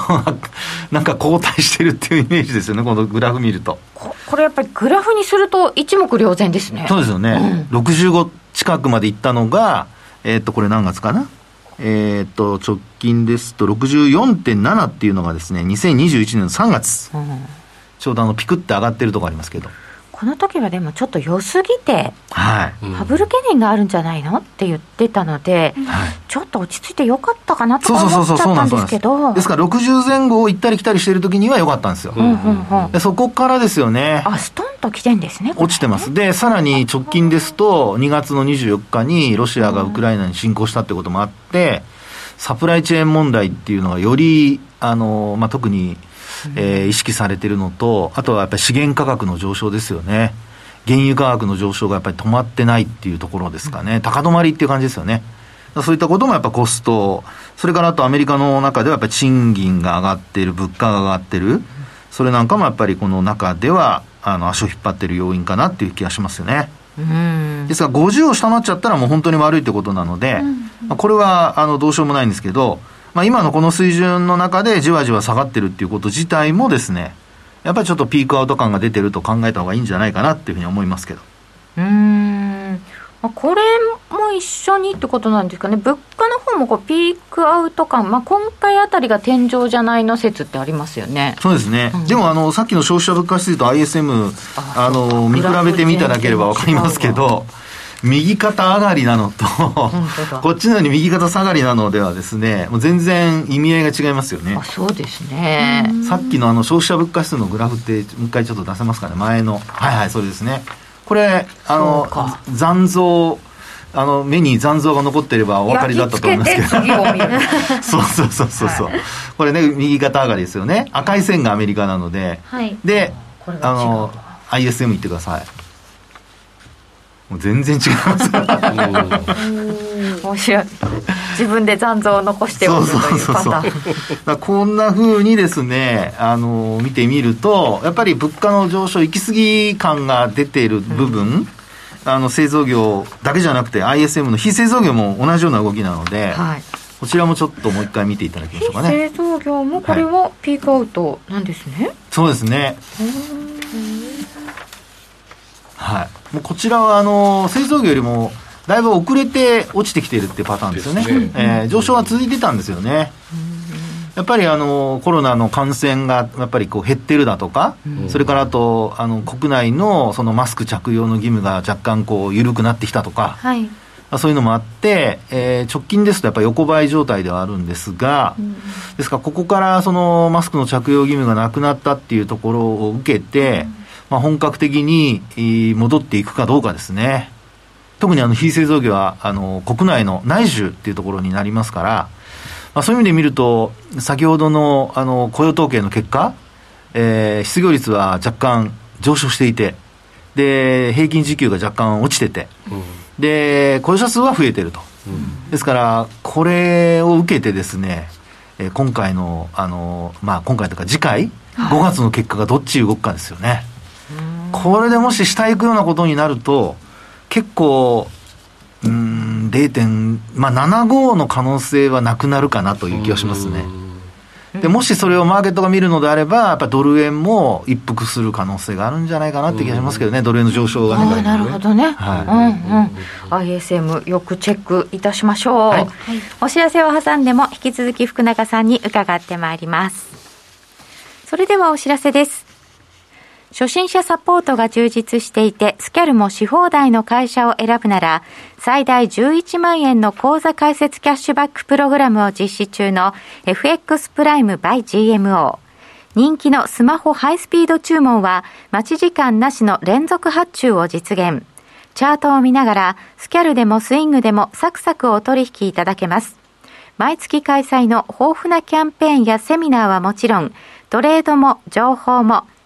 D: なんか後退してるっていうイメージですよね、このグラフ見ると。
A: い、ここれやっぱりグラフにすると一目瞭然ですね。
D: そうですよね、65近くまでいったのが、えーっと、これ何月かな？えーっと、直近ですと64.7っていうのがですね、2021年の3月。
A: うん
D: ちょうどあの、ピクって上がってるとこありますけど。
A: この時はでもちょっと良すぎて
D: はい。
B: うん
A: バブル懸念があるんじゃないのって言ってたので、
D: はい。
A: ちょっと落ち着いてよかったかなと
D: そう
A: か
D: そうそうそう、
A: 思っちゃった
D: そうなんです。
A: んですけど
D: ですから60前後を行ったり来たりしてる時には良かったんですよ。
A: うんうんうん
D: でそこからですよね。
A: あストンと来てんですねこれ
D: 落ちてます。で、さらに直近ですと、2月の24日にロシアがウクライナに侵攻したってこともあって、サプライチェーン問題っていうのがより、あの、まあ、特に、えー意識されてるのと、あとはやっぱり資源価格の上昇ですよね。原油価格の上昇がやっぱり止まってないっていうところですかね。高止まりっていう感じですよね。そういったこともやっぱコスト、それからあとアメリカの中ではやっぱり賃金が上がっている、物価が上がってる、それなんかもやっぱりこの中では、あの、足を引っ張ってる要因かなっていう気がしますよね。
A: うん
D: ですが、50を下回っちゃったらもう本当に悪いってことなので、まあこれは、あの、どうしようもないんですけど、まあ今のこの水準の中でじわじわ下がってるっていうこと自体もですね、やっぱりちょっとピークアウト感が出てると考えた方がいいんじゃないかなっていうふうに思いますけど。
A: うーん。まあこれも一緒にってことなんですかね。物価の方もこうピークアウト感、まあ、今回あたりが天井じゃないの説ってありますよね。
D: そうですね。でも、あの、さっきの消費者物価指数と ISM、あの、見比べてみただければわかりますけど、右肩上がりなのと、こっちのように右肩下がりなのではですね、もう全然意味合いが違いますよね
A: あ。そうですね
D: さっきのあの消費者物価指数のグラフって、もう一回ちょっと出せますかね、前の。はいはい、そうですね。これ、あの残像、あの、目に残像が残ってればお分かりだったと思いますけど。そうそうそうそうそう、これね、右肩上がりですよね。赤い線がアメリカなので。
C: はい
D: で、あの、ISM 言ってください。もう全然違います。
A: 面白い。自分で残像を残しておくというパターン。
D: こんな風にですね、あの、見てみると、やっぱり物価の上昇、行き過ぎ感が出ている部分、あの、製造業だけじゃなくて ISM の非製造業も同じような動きなので、
A: はい。
D: こちらもちょっともう一回見ていただきましょうかね。
A: 製造業もこれはピークアウトなんですね、
D: そうですね。はい。もうこちらは、あの、製造業よりも、だいぶ遅れて落ちてきているっていうパターンですよね。
B: ね
D: えー上昇は続いてたんですよね。やっぱりあのコロナの感染がやっぱりこう減ってるだとか、それからあとあの国内のそのマスク着用の義務が若干こう緩くなってきたとか、
C: はい
D: まあそういうのもあって、えー直近ですとやっぱり横ばい状態ではあるんですが、ですからここからそのマスクの着用義務がなくなったっていうところを受けて、まあ、本格的にえー戻っていくかどうかですね。特にあの非製造業はあの国内の内需っていうところになりますから、まあ、そういう意味で見ると、先ほどのあの雇用統計の結果、えー失業率は若干上昇していて、で、平均時給が若干落ちてて、で、雇用者数は増えてると。ですから、これを受けてですね、えー今回の、あの、まあ、今回というか次回、5月の結果がどっち動くかですよね。これでもし下行くようなことになると、結構、うーん、0. まあ、75の可能性はなくなるかなという気がしますね。で、もしそれをマーケットが見るのであれば、やっぱドル円も一服する可能性があるんじゃないかなって気がしますけどね、ドル円の上昇がね。
A: なるほどね、
D: はい。
A: うんうん。ISM よくチェックいたしましょう、
D: はい。
A: お知らせを挟んでも引き続き福永さんに伺ってまいります。それではお知らせです初心者サポートが充実していて、スキャルもし放題の会社を選ぶなら、最大11万円の口座開設キャッシュバックプログラムを実施中の FX プライム by GMO。人気のスマホハイスピード注文は、待ち時間なしの連続発注を実現。チャートを見ながら、スキャルでもスイングでもサクサクお取引いただけます。毎月開催の豊富なキャンペーンやセミナーはもちろん、トレードも情報も、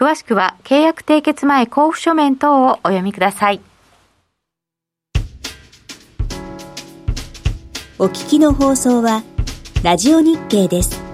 A: 詳しくは契約締結前交付書面等をお読みください。
E: お聞きの放送はラジオ日経です。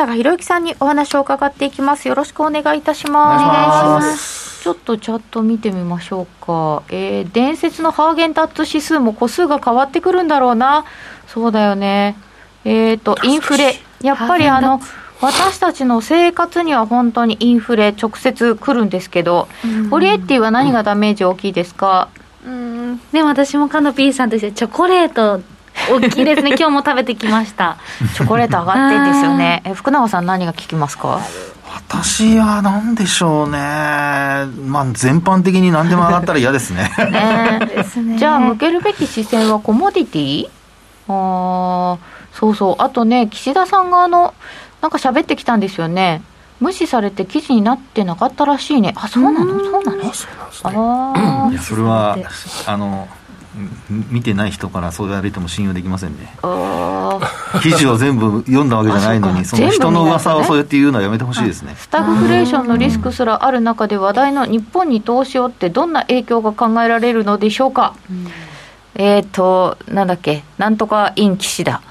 A: 永博之さんにお話を伺っていきます。よろしくお願いいたします。
D: お願いします。
A: ちょっとチャット見てみましょうか、えー、伝説のハーゲンダッツ指数も個数が変わってくるんだろうな。そうだよね。えっ、ー、とインフレ。やっぱりあの私たちの生活には本当にインフレ直接くるんですけど、オリエッティは何がダメージ大きいですか、
C: うん、ね私もカノピーさんとしてチョコレート大きいですね。今日も食べてきました。
A: チョコレート上がってんですよね。え福永さん何が聞きますか？
D: 私は何でしょうね、まあ、全般的に何でも上がったら嫌ですね。
A: ね。じゃあ向けるべき視線はコモディティ？あそうそう。あとね岸田さんがあのなんか喋ってきたんですよね。無視されて記事になってなかったらしいね。あそうなの？そうなの？
B: あ
D: あいやそれはあの見てない人からそう言われても信用できませんね。記事を全部読んだわけじゃないのにその人の噂をそうやって言うのはやめてほしいですね。
A: スタグフレーションのリスクすらある中で話題の日本に投資をってどんな影響が考えられるのでしょうか、うん、えっ、ー、となんだっけ。なんとかイン岸田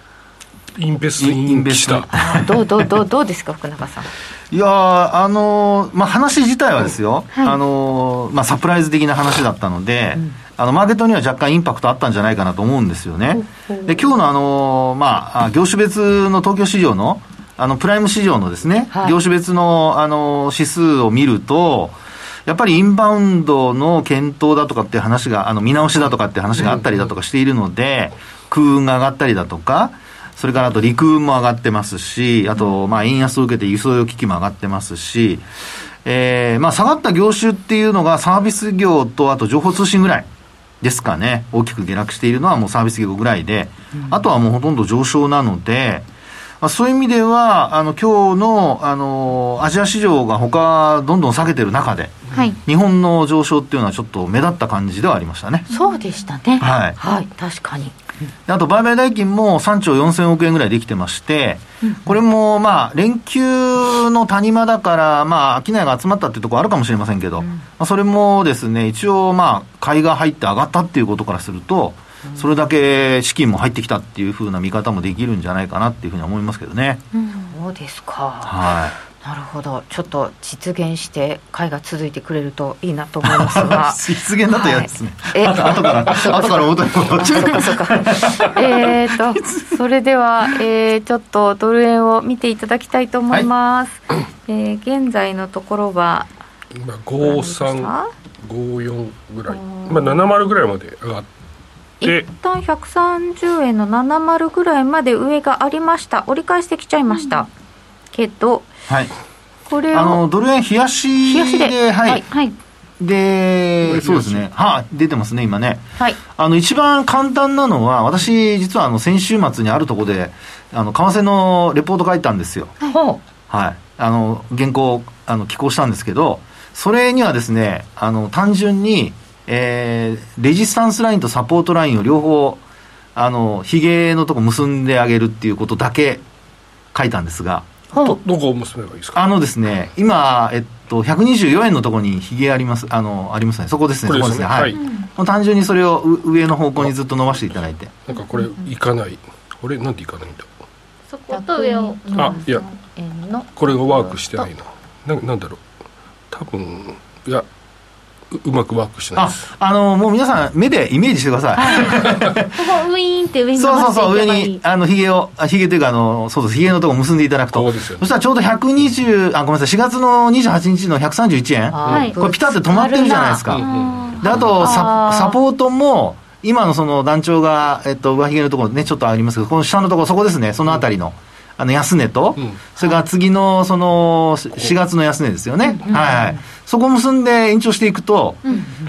B: インベストイン岸田
A: どうどうどうどうですか福永さん。
D: いやあのまあ、話自体はですよ、はい、あのまあ、サプライズ的な話だったので、うんあのマーケットには若干インパクトあったんじゃないかなと思うんですよね。で今日のあの、まあ、業種別の東京市場のあのプライム市場のですね、はい、業種別のあの指数を見ると、やっぱりインバウンドの検討だとかっていう話が、あの見直しだとかっていう話があったりだとかしているので、空運が上がったりだとか、それからあと陸運も上がってますし、あと、まあ、円安を受けて輸送用機器も上がってますし、えー、まあ、下がった業種っていうのがサービス業とあと情報通信ぐらい。ですかね、大きく下落しているのはもうサービス業ぐらいで、うん、あとはもうほとんど上昇なので、まあ、そういう意味では、あの今日のあのアジア市場が他どんどん下げてる中で、はい、日本の上昇っていうのはちょっと目立った感じではありましたね。
A: そうでしたね。
D: はい。
A: はい、確かに。
D: あと売買代金も3兆4000億円ぐらいできてまして、これもまあ連休の谷間だから、まあ、商いが集まったっていうところあるかもしれませんけど、まあ、それもですね、一応、まあ、買いが入って上がったっていうことからすると、それだけ資金も入ってきたっていうふうな見方もできるんじゃないかなっていうふうに思いますけどね。
A: うん、そうですか。
D: はい。
A: なるほど。ちょっと実現して会が続いてくれるといいなと思いますが。
D: 実現だと嫌ですね、はい、え後から後か。ら元に戻っちゃう。そうかそうか。
A: えっと それでは、えー、ちょっとドル円を見ていただきたいと思います、はい、えー、現在のところは？
B: 今5354ぐらい。まあ70ぐらいまで上がって。
A: 一旦130円の70ぐらいまで上がありました。折り返してきちゃいました、うん、けど
D: はい、これあのドル円冷やしでで。はい、はい、でそうですね。はあ、出てますね今ね、
A: はい、
D: あの一番簡単なのは私実はあの先週末にあるところであの為替のレポート書いたんですよ。
A: はい、
D: はい。あの、原稿、あの、寄稿したんですけど、それにはですね、あの、単純に、えー、レジスタンスラインとサポートラインを両方、あの、ヒゲのとこ結んであげるっていうことだけ書いたんですが、
B: どどこを結べばいいですか？
D: あのですね、今、えっと、124円のところにヒゲあります、あの、ありますね。そこですね、
B: これ
D: そこですすね。は
B: でね。はい。い。
D: もう単純にそれをう上の方向にずっと伸ばしていただいて。
B: なんかこれいかない。俺なんでいかないんだ？
C: そこと上を
B: あいや。これがワークしてないな。ななんだろう。多分いやううまくワークしてない
D: あ
B: です、
D: あの、もう皆さん目でイメージしてください。
C: ここ ウィーンって上に伸
D: そうそうそう、
C: ばしていけばいい
D: 上に、あの、ヒゲを、あヒゲというか、あの、そうそう、ヒゲのとこ結んでいただくと。
B: そうですよね
D: そしたらちょうど120、あ、ごめんなさい、4月の28日の131円。
C: はい
D: これピタって止まってるじゃないですか。
B: うん
D: で、あとササポートも、今のその団長が、えっと、上髭のところね、ちょっとありますけど、この下のところ、そこですね、そのあたりの、あの、安値と、
B: うん
D: それから次の、その、4月の安値ですよね。はいはい。そこ結んで延長していくと、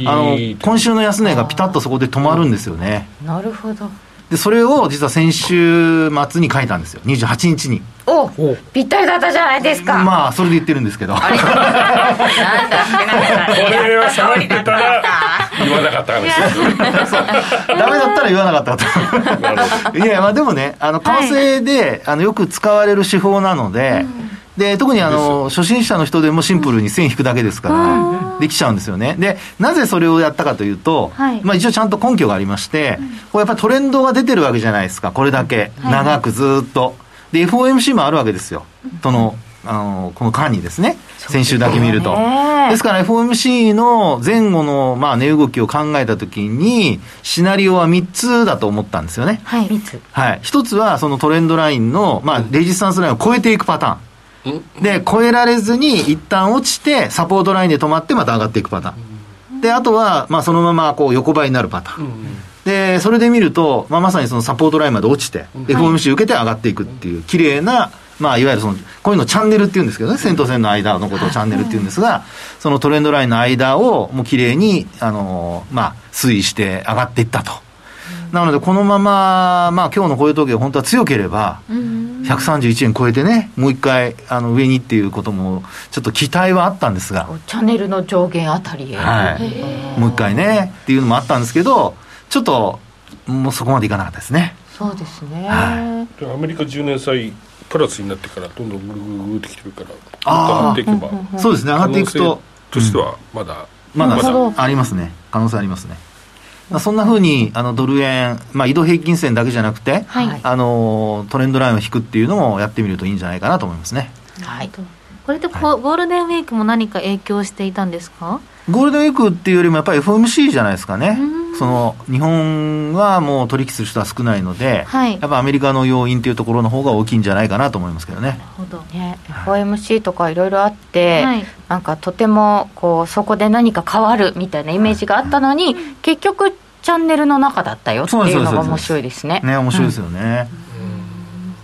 D: あの
B: いい、
D: 今週の安値がピタッとそこで止まるんですよね。
A: なるほど。
D: で、それを実は先週末に書いたんですよ。28日に。
A: お
B: お。
A: ぴったりだったじゃないですか、
D: まあ、それで言ってるんですけど。
B: これは喋ってたら言わなかった話です
D: ダメだったら言わなかったと。いやいや、まあでもね、あの、為替で、あの、よく使われる手法なので、で、特にあの、初心者の人でもシンプルに線引くだけですから、できちゃうんですよね。で、なぜそれをやったかというと、
C: はい
D: まあ一応ちゃんと根拠がありまして、これやっぱりトレンドが出てるわけじゃないですか、これだけ。長くずーっと。で、FOMC もあるわけですよ。その、あの、この間にですね、先週だけ見ると。
A: ね
D: ですから FOMC の前後の、まあ、値動きを考えたときに、シナリオは3つだと思ったんですよね。
C: はい
A: 密
D: はい。一つは、そのトレンドラインの、まあ、レジスタンスラインを超えていくパターン。
B: うん
D: で、超えられずに一旦落ちて、サポートラインで止まってまた上がっていくパターン。で、あとは、まあ、そのままこう横ばいになるパターン。で、それで見ると、まあ、まさにそのサポートラインまで落ちて、FOMC 受けて上がっていくっていう、綺麗な、まあ、いわゆるその、こういうのチャンネルっていうんですけどね、線と線の間のことをチャンネルっていうんですが、そのトレンドラインの間を、もう綺麗に、あの、まあ、推移して上がっていったと。なので、このまま、まあ、今日の雇用統計が本当は強ければ、131円超えてね、もう一回、あの、上にっていうことも、ちょっと期待はあったんですが、
A: チャンネルの上限あたりへ、
D: はい。もう一回ね、っていうのもあったんですけど、ちょっと、もうそこまでいかなかったですね。
A: そうですね、
D: は
B: どアメリカ10年債プラスになってからどんどんぐるぐるぐるってきてるから上がっていけば
D: そうですね、上がっていくと
B: 可能、性としてはまだ、
D: まだありますね。可能性ありますね。まあそんなふうに、あの、ドル円、まあ、移動平均線だけじゃなくて、
C: はい。
D: あの、トレンドラインを引くっていうのもやってみるといいんじゃないかなと思いますね。
A: はい。
C: これってこうゴールデンウィークも何か影響していたんですか？
D: ゴールデンウィークっていうよりもやっぱり FOMC じゃないですかね。
C: う。ん
D: その、日本はもう取引する人は少ないので、
C: はい。
D: やっぱアメリカの要因っていうところの方が大きいんじゃないかなと思いますけどね。
C: なるほど
A: ね、FOMC とかいろいろあって、
C: はい。
A: なんかとてもこうそこで何か変わるみたいなイメージがあったのに、結局チャンネルの中だったよっていうのが面白いですね。
D: ね、面白いですよね。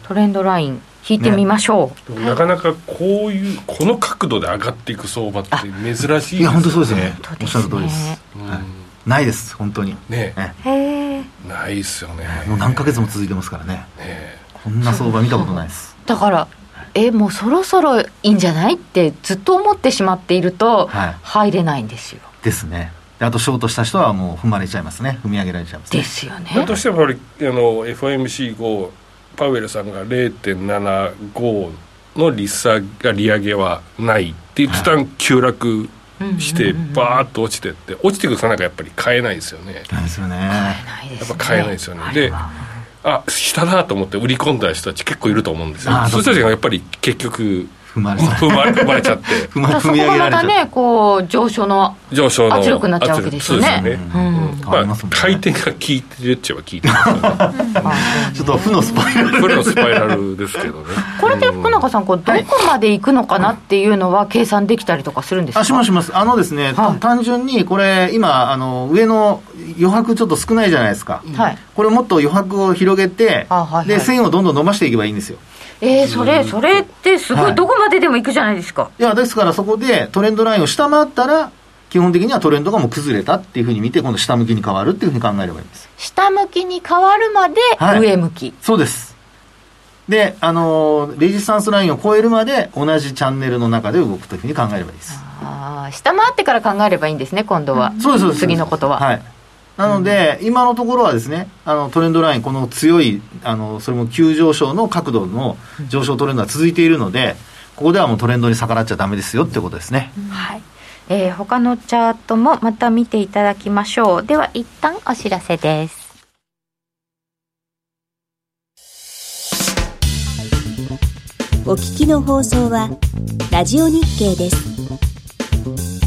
A: トレンドライン引いてみましょう、
B: でもなかなかこういうこの角度で上がっていく相場って珍しいです
D: いや、本当そうですね。おっしゃる通りです。
B: うん。
D: はいないです、本当に。
B: ね
A: え
B: ないっすよね
D: もう何ヶ月も続いてますからね。
B: ね
D: こんな相場見たことないです。
A: だからえもうそろそろいいんじゃないってずっと思ってしまっていると
D: はい
A: 入れないんですよ、
D: ですね。であと、ショートした人はもう踏まれちゃいますね。踏み上げられちゃいますね。
A: ですよね
B: だとしてもやっぱりあの FOMC 後パウエルさんが0.75の利下が利上げはないって一旦急落してバーッと落ちてって落ちていくさなかやっぱり買えないですよね。
D: ないですよね。
A: ないですね。
B: やっぱ買えないですよね。であ下だと思って売り込んだ人たち結構いると思うんですよ。そういう人たちがやっぱり結局
D: 踏まれちゃ
B: 踏まれ踏まれちゃって。
D: 踏まみ上げ
A: こがまた
D: られちゃって。
A: ねこう上昇の
B: 上昇の
A: 圧力になっちゃうわけですよね。
B: ね、
A: うん。
B: うん。まあ
D: ね。
B: 回転が効いてるっちゃは効いてますよね
D: ちょっと負のスパイラル。
B: これのスパイラルですけどね。
A: これで福永さんこうどこまで行くのかなっていうのは計算できたりとかするんですか？
D: あしますします。あのですね、
A: はい。
D: 単純にこれ、今、あの、上の余白ちょっと少ないじゃないですか。
A: はい。
D: これもっと余白を広げて、
A: あはいはい。
D: で、線をどんどん伸ばしていけばいいんですよ。
A: えー、それそれってすご
D: はい。い
A: どこまででも行くじゃないですか。
D: いや、ですからそこでトレンドラインを下回ったら、基本的にはトレンドがもう崩れたっていうふうに見て、今度下向きに変わるっていうふうに考えればいいんです。
A: 下向きに変わるまで
D: はい。
A: 上向き、
D: そうです。で、あのーレジスタンスラインを超えるまで同じチャンネルの中で動くというふうに考えればいいです。
A: ああ下回ってから考えればいいんですね今度は、
D: そうですそうです。
A: 次のことは、
D: はいなので、今のところはですねあのトレンドラインこの強いあのそれも急上昇の角度の上昇トレンドが続いているのでここではもうトレンドに逆らっちゃダメですよってことですね、
A: はい。えー他のチャートもまた見ていただきましょう。では一旦お知らせです。
E: お聞きの放送はラジオ日経です。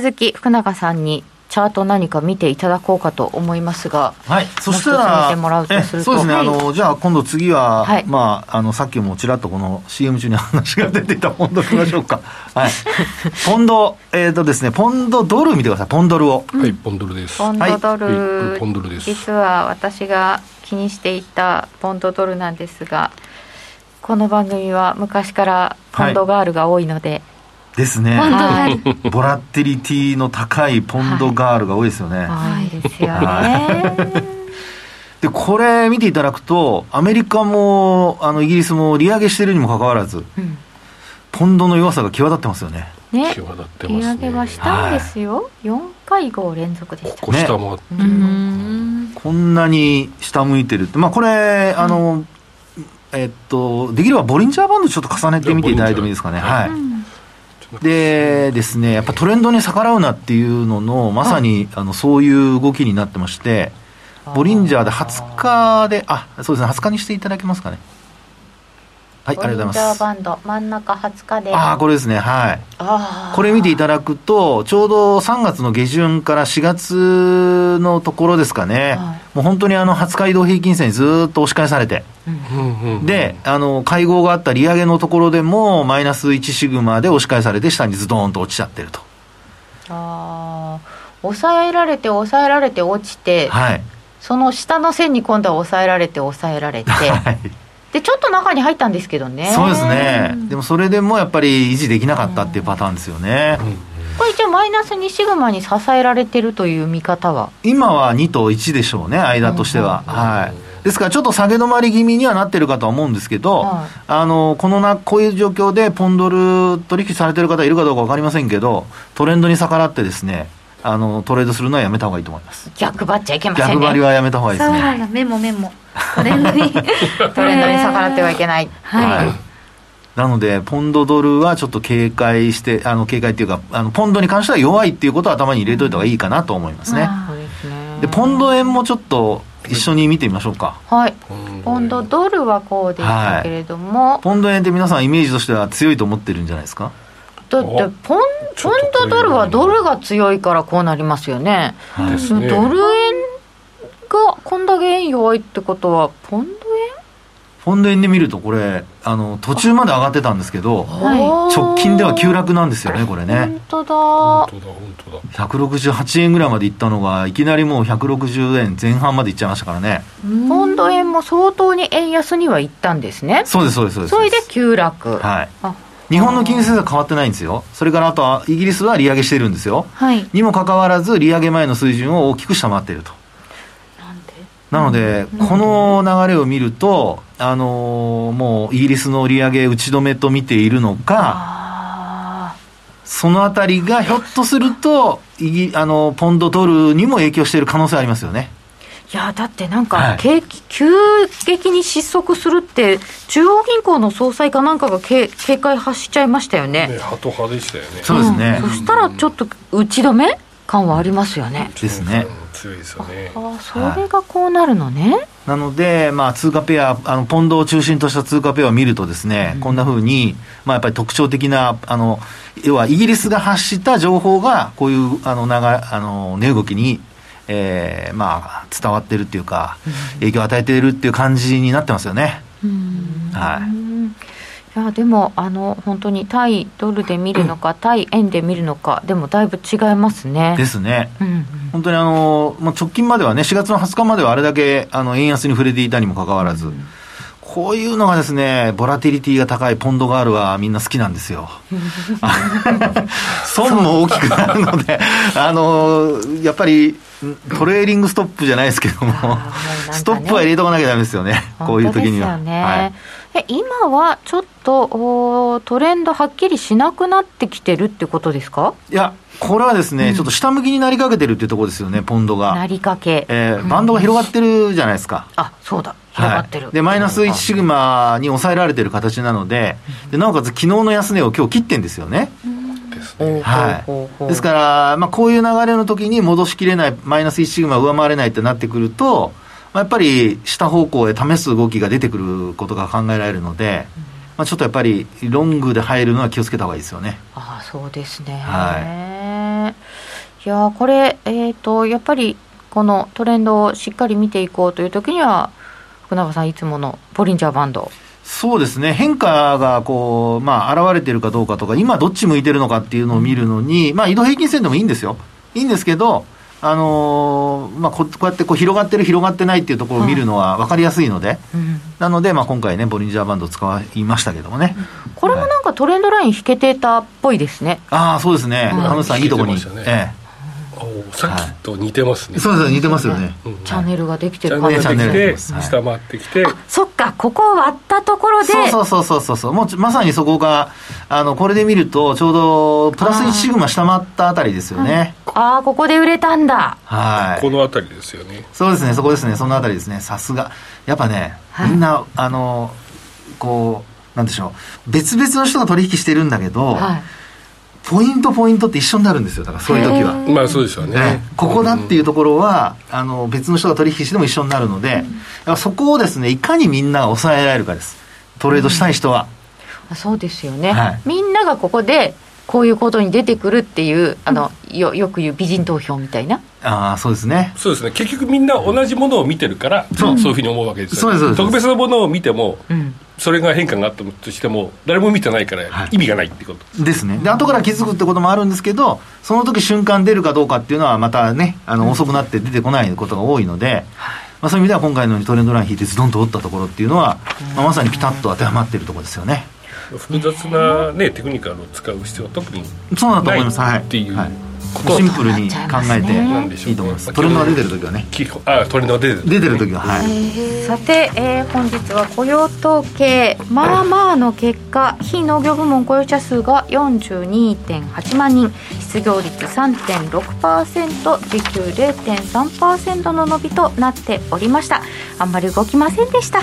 A: 続き福永さんにチャート何か見ていただこうかと思いますが
D: はい、そしたら
A: 見てもらうとすると。
D: えそうですね、
A: はい。
D: あのじゃあ今度次は、
A: はい。
D: まあ、あのさっきもちらっとこの CM 中に話が出ていたポンドいきましょうか。はい。ポンドえっ、とですねポンドドル見てください。ポンドルを。
B: はい。ポンドルです。
A: ポンドドル、
B: はいはいポンドルです。
A: 実は私が気にしていたポンドドルなんですがこの番組は昔からポンドガールが多いので、
D: ですね。
C: ポンド
A: はい
D: ボラティリティの高いポンドガールが多いですよね、
A: 多いですよ
D: は
A: ね
D: でこれ見ていただくとアメリカもあのイギリスも利上げしてるにもかかわらず
A: うん
D: ポンドの弱さが際立ってますよね。
A: ね。
B: 際立って
A: 利
B: ますね。
A: 上げはしたんですよ、4回合連続でした。
B: ここ下回って、
A: う
C: うん。ん
D: こんなに下向いてるって、まあ、これ、あの、えっと、できればボリンジャーバンドちょっと重ねてみていただいてもいいですかね。はい。でですね、やっぱトレンドに逆らうなっていうのの、まさに、あの、そういう動きになってまして、ボリンジャーで20日で、あ、そうですね、20日にしていただけますかね。はい、ありがとうございます。
A: バンド真ん中20日で
D: ああ、これですね、はい。これ見ていただくと、ちょうど3月の下旬から4月のところですかね、
A: はい
D: もう本当にあの20日移動平均線にずーっと押し返されて、で、あの、会合があった利上げのところでも、マイナス1シグマで押し返されて、下にズドーンと落ちちゃってると。
A: あー抑えられて抑えられて落ちて、
D: はい。
A: その下の線に今度は抑えられて抑えられて
D: はい。
A: でちょっと中に入ったんですけどね
D: そうですね。でもそれでもやっぱり維持できなかったっていうパターンですよね。
A: これじゃあマイナス2シグマに支えられてるという見方は？
D: 今は2と1でしょうね、間としては。はい。ですからちょっと下げ止まり気味にはなってるかとは思うんですけど、
A: はい
D: あの、このな、こういう状況でポンドル取引されてる方いるかどうかわかりませんけど、トレンドに逆らってですね、あの、トレードするのはやめた方がいいと思います。
A: 逆張っちゃいけませんね。
D: 逆張りはやめた方がいいですね。
C: そうなんだメモメモ。トレンドに
A: トレンドに逆らってはいけない、
C: はい、
D: はいなので、ポンドドルはちょっと警戒して、あの、警戒っていうか、あの、ポンドに関しては弱いっていうことを頭に入れといた方がいいかなと思いますね。
A: で
D: ポンド円もちょっと一緒に見てみましょうか。
A: はい。
B: うん
A: ポンドドルはこうでしたけれども、
D: ポンド円って皆さんイメージとしては強いと思ってるんじゃないですか？
A: だってポンポンドドルはドルが強いからこうなりますよね。
D: はい
B: ですね。
A: ドル円がこんだけ円弱いってことはポンド
D: ポンド円で見るとこれ、あの、途中まで上がってたんですけど、
A: 円、
C: はい。
D: 直近では急落なんですよね、これね。
A: 本当だ。
B: 本当だ本当だ。
D: 168円ぐらいまでいったのが、いきなりもう160円前半までいっちゃいましたからね。
A: ポンド円も相当に円安にはいったんですね。
D: そうです、そうです、そうです。
A: それで急落、
D: はい。
A: あ
D: 日本の金融政策変わってないんですよ。それからあとは、イギリスは利上げしてるんですよ。
C: はい
D: にもかかわらず、利上げ前の水準を大きく下回っていると。
A: な
D: ので、この流れを見ると、あのーもうイギリスの利上げ打ち止めと見ているのか、
A: あ
D: そのあたりがひょっとすると、イギあのポンドドルにも影響している可能性ありますよね。
A: いやだってなんか
D: はい。
A: 景気急激に失速するって中央銀行の総裁かなんかがけ警戒発しちゃいましたよね。
B: ねハト派でしたよね。
D: そうですね。
A: ん。そしたらちょっと打ち止め？感はありますよね。
D: ですね。
B: うん強いですよね。
A: ああそれがこうなるのね、
D: なので、まあ、通貨ペア、あのポンドを中心とした通貨ペアを見るとですね、こんなふうに、まあ、やっぱり特徴的な、あの、要はイギリスが発した情報が、こういう、あの、長あの、値動きに、えーまあ、伝わってるっていうか、影響を与えているっていう感じになってますよね。はい。
A: うんいやでもあの本当に対ドルで見るのか、対円で見るのかでもだいぶ違いますね
D: ですね。
A: うんうん
D: 本当にあの、まあ、直近まではね、4月の20日まではあれだけあの円安に触れていたにもかかわらず、こういうのがですね、ボラティリティが高いポンドガールはみんな好きなんですよ。損も大きくなるので、あの、やっぱりトレーリングストップじゃないですけども、
A: ね
D: ストップは入れとかなきゃダメですよね、こういう時には。
A: ね
D: はい
A: え今はちょっとトレンドはっきりしなくなってきてるってことですか？
D: いや、これはですね、ちょっと下向きになりかけてるっていうところですよね、ポンドが。
A: なりかけ、
D: えーバンドが広がってるじゃないですか。
A: あそうだ。広がってる、
D: はい、でマイナス1シグマに抑えられてる形なのででなおかつ昨日の安値を今日切ってんですよね、はい、ですから、まあ、こういう流れの時に戻しきれないマイナス1シグマ上回れないってなってくると、まあ、やっぱり下方向へ試す動きが出てくることが考えられるので、まあ、ちょっとやっぱりロングで入るのは気をつけた方がいいですよね。
A: ああそうですね、、
D: はい。
A: やーこれえっ、とやっぱりこのトレンドをしっかり見ていこうという時には福永さんいつものボリンジャーバンド。
D: そうですね、変化がこう、まあ、現れてるかどうかとか、今どっち向いてるのかっていうのを見るのに、まあ、移動平均線でもいいんですよ。いいんですけど、あのーまあこ、こうやってこう広がってる、広がってないっていうところを見るのは分かりやすいので、
A: うん。
D: なので、まあ、今回ね、ボリンジャーバンドを使いましたけどもね。
A: これもなんかトレンドライン引けてたっぽいですね。
D: ああ、そうですね。
A: うん。
D: あのさん、いいとこに。
B: ね。
D: え
B: おさっきと似てますね、
D: えそうです似てますよね。
B: うん
A: チャンネルができてる感じ
B: ンネルができて
D: チャンネルがで
B: 下回ってきて。
A: そっかここを割ったところで。
D: そうそうそうそう。そう。もうちまさにそこが、あの、これで見ると、ちょうど、プラス1シグマ下回ったあたりですよね。
A: ああここで売れたんだ。
D: はい。
B: この辺りですよね。
D: そうですね、そこですね、そのあたりですね、さすが。やっぱね、
A: はい。
D: みんな、あの、こう、なんでしょう、別々の人が取引してるんだけど、
A: はい
D: ポイントポイントって一緒になるんですよ、だからそういう時は。
B: まあそうでしょうね。
D: ね、ここだっていうところは、あの別の人が取引しても一緒になるので、だからそこをですねいかにみんなが抑えられるかです、トレードしたい人は。
A: あそうですよね、
D: はい。
A: みんながここでこういうことに出てくるっていうあのよよく言う美人投票みたいな。
D: ああ、そうですね。
B: そうですね。結局みんな同じものを見てるからそう。いうふうに思うわけですよ、
D: そうですそうです。
B: 特別なものを見ても
A: うん
B: それが変化があったとしても誰も見てないから
D: はい
B: 意味がないってこと、
D: ですね。で、後から気づくってこともあるんですけど、その時瞬間出るかどうかっていうのはまたね、あの遅くなって出てこないことが多いので、まあ、そういう意味では今回のようにトレンドライン引いてズドンと折ったところっていうのは、まあ、まさにピタッと当てはまってるところですよね。
B: 複雑な、ね、テクニカルを使う必要は特に
D: そうだと思います。はい。
B: ないっていう
D: はいシンプルに考えて
B: なんでしょう。
D: いいと思います。トレンドが出てる時はね。
B: あトレンドが出てる。
D: 出てる時は、はい。
A: さて、えー本日は雇用統計まあまあの結果非農業部門雇用者数が42.8万人失業率3.6%時給0.3%の伸びとなっておりました。あんまり動きませんでした、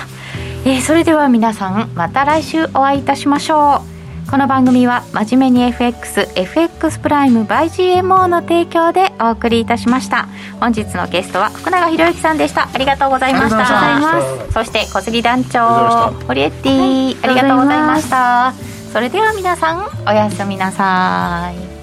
A: えーそれでは皆さんまた来週お会いいたしましょうこの番組は真面目に FXFX プライム by GMO の提供でお送りいたしました。本日のゲストは福永博之さんでした。ありがとうございました。そして小杉団長ホリエッティ、ありがとうございました。それでは皆さんおやすみなさい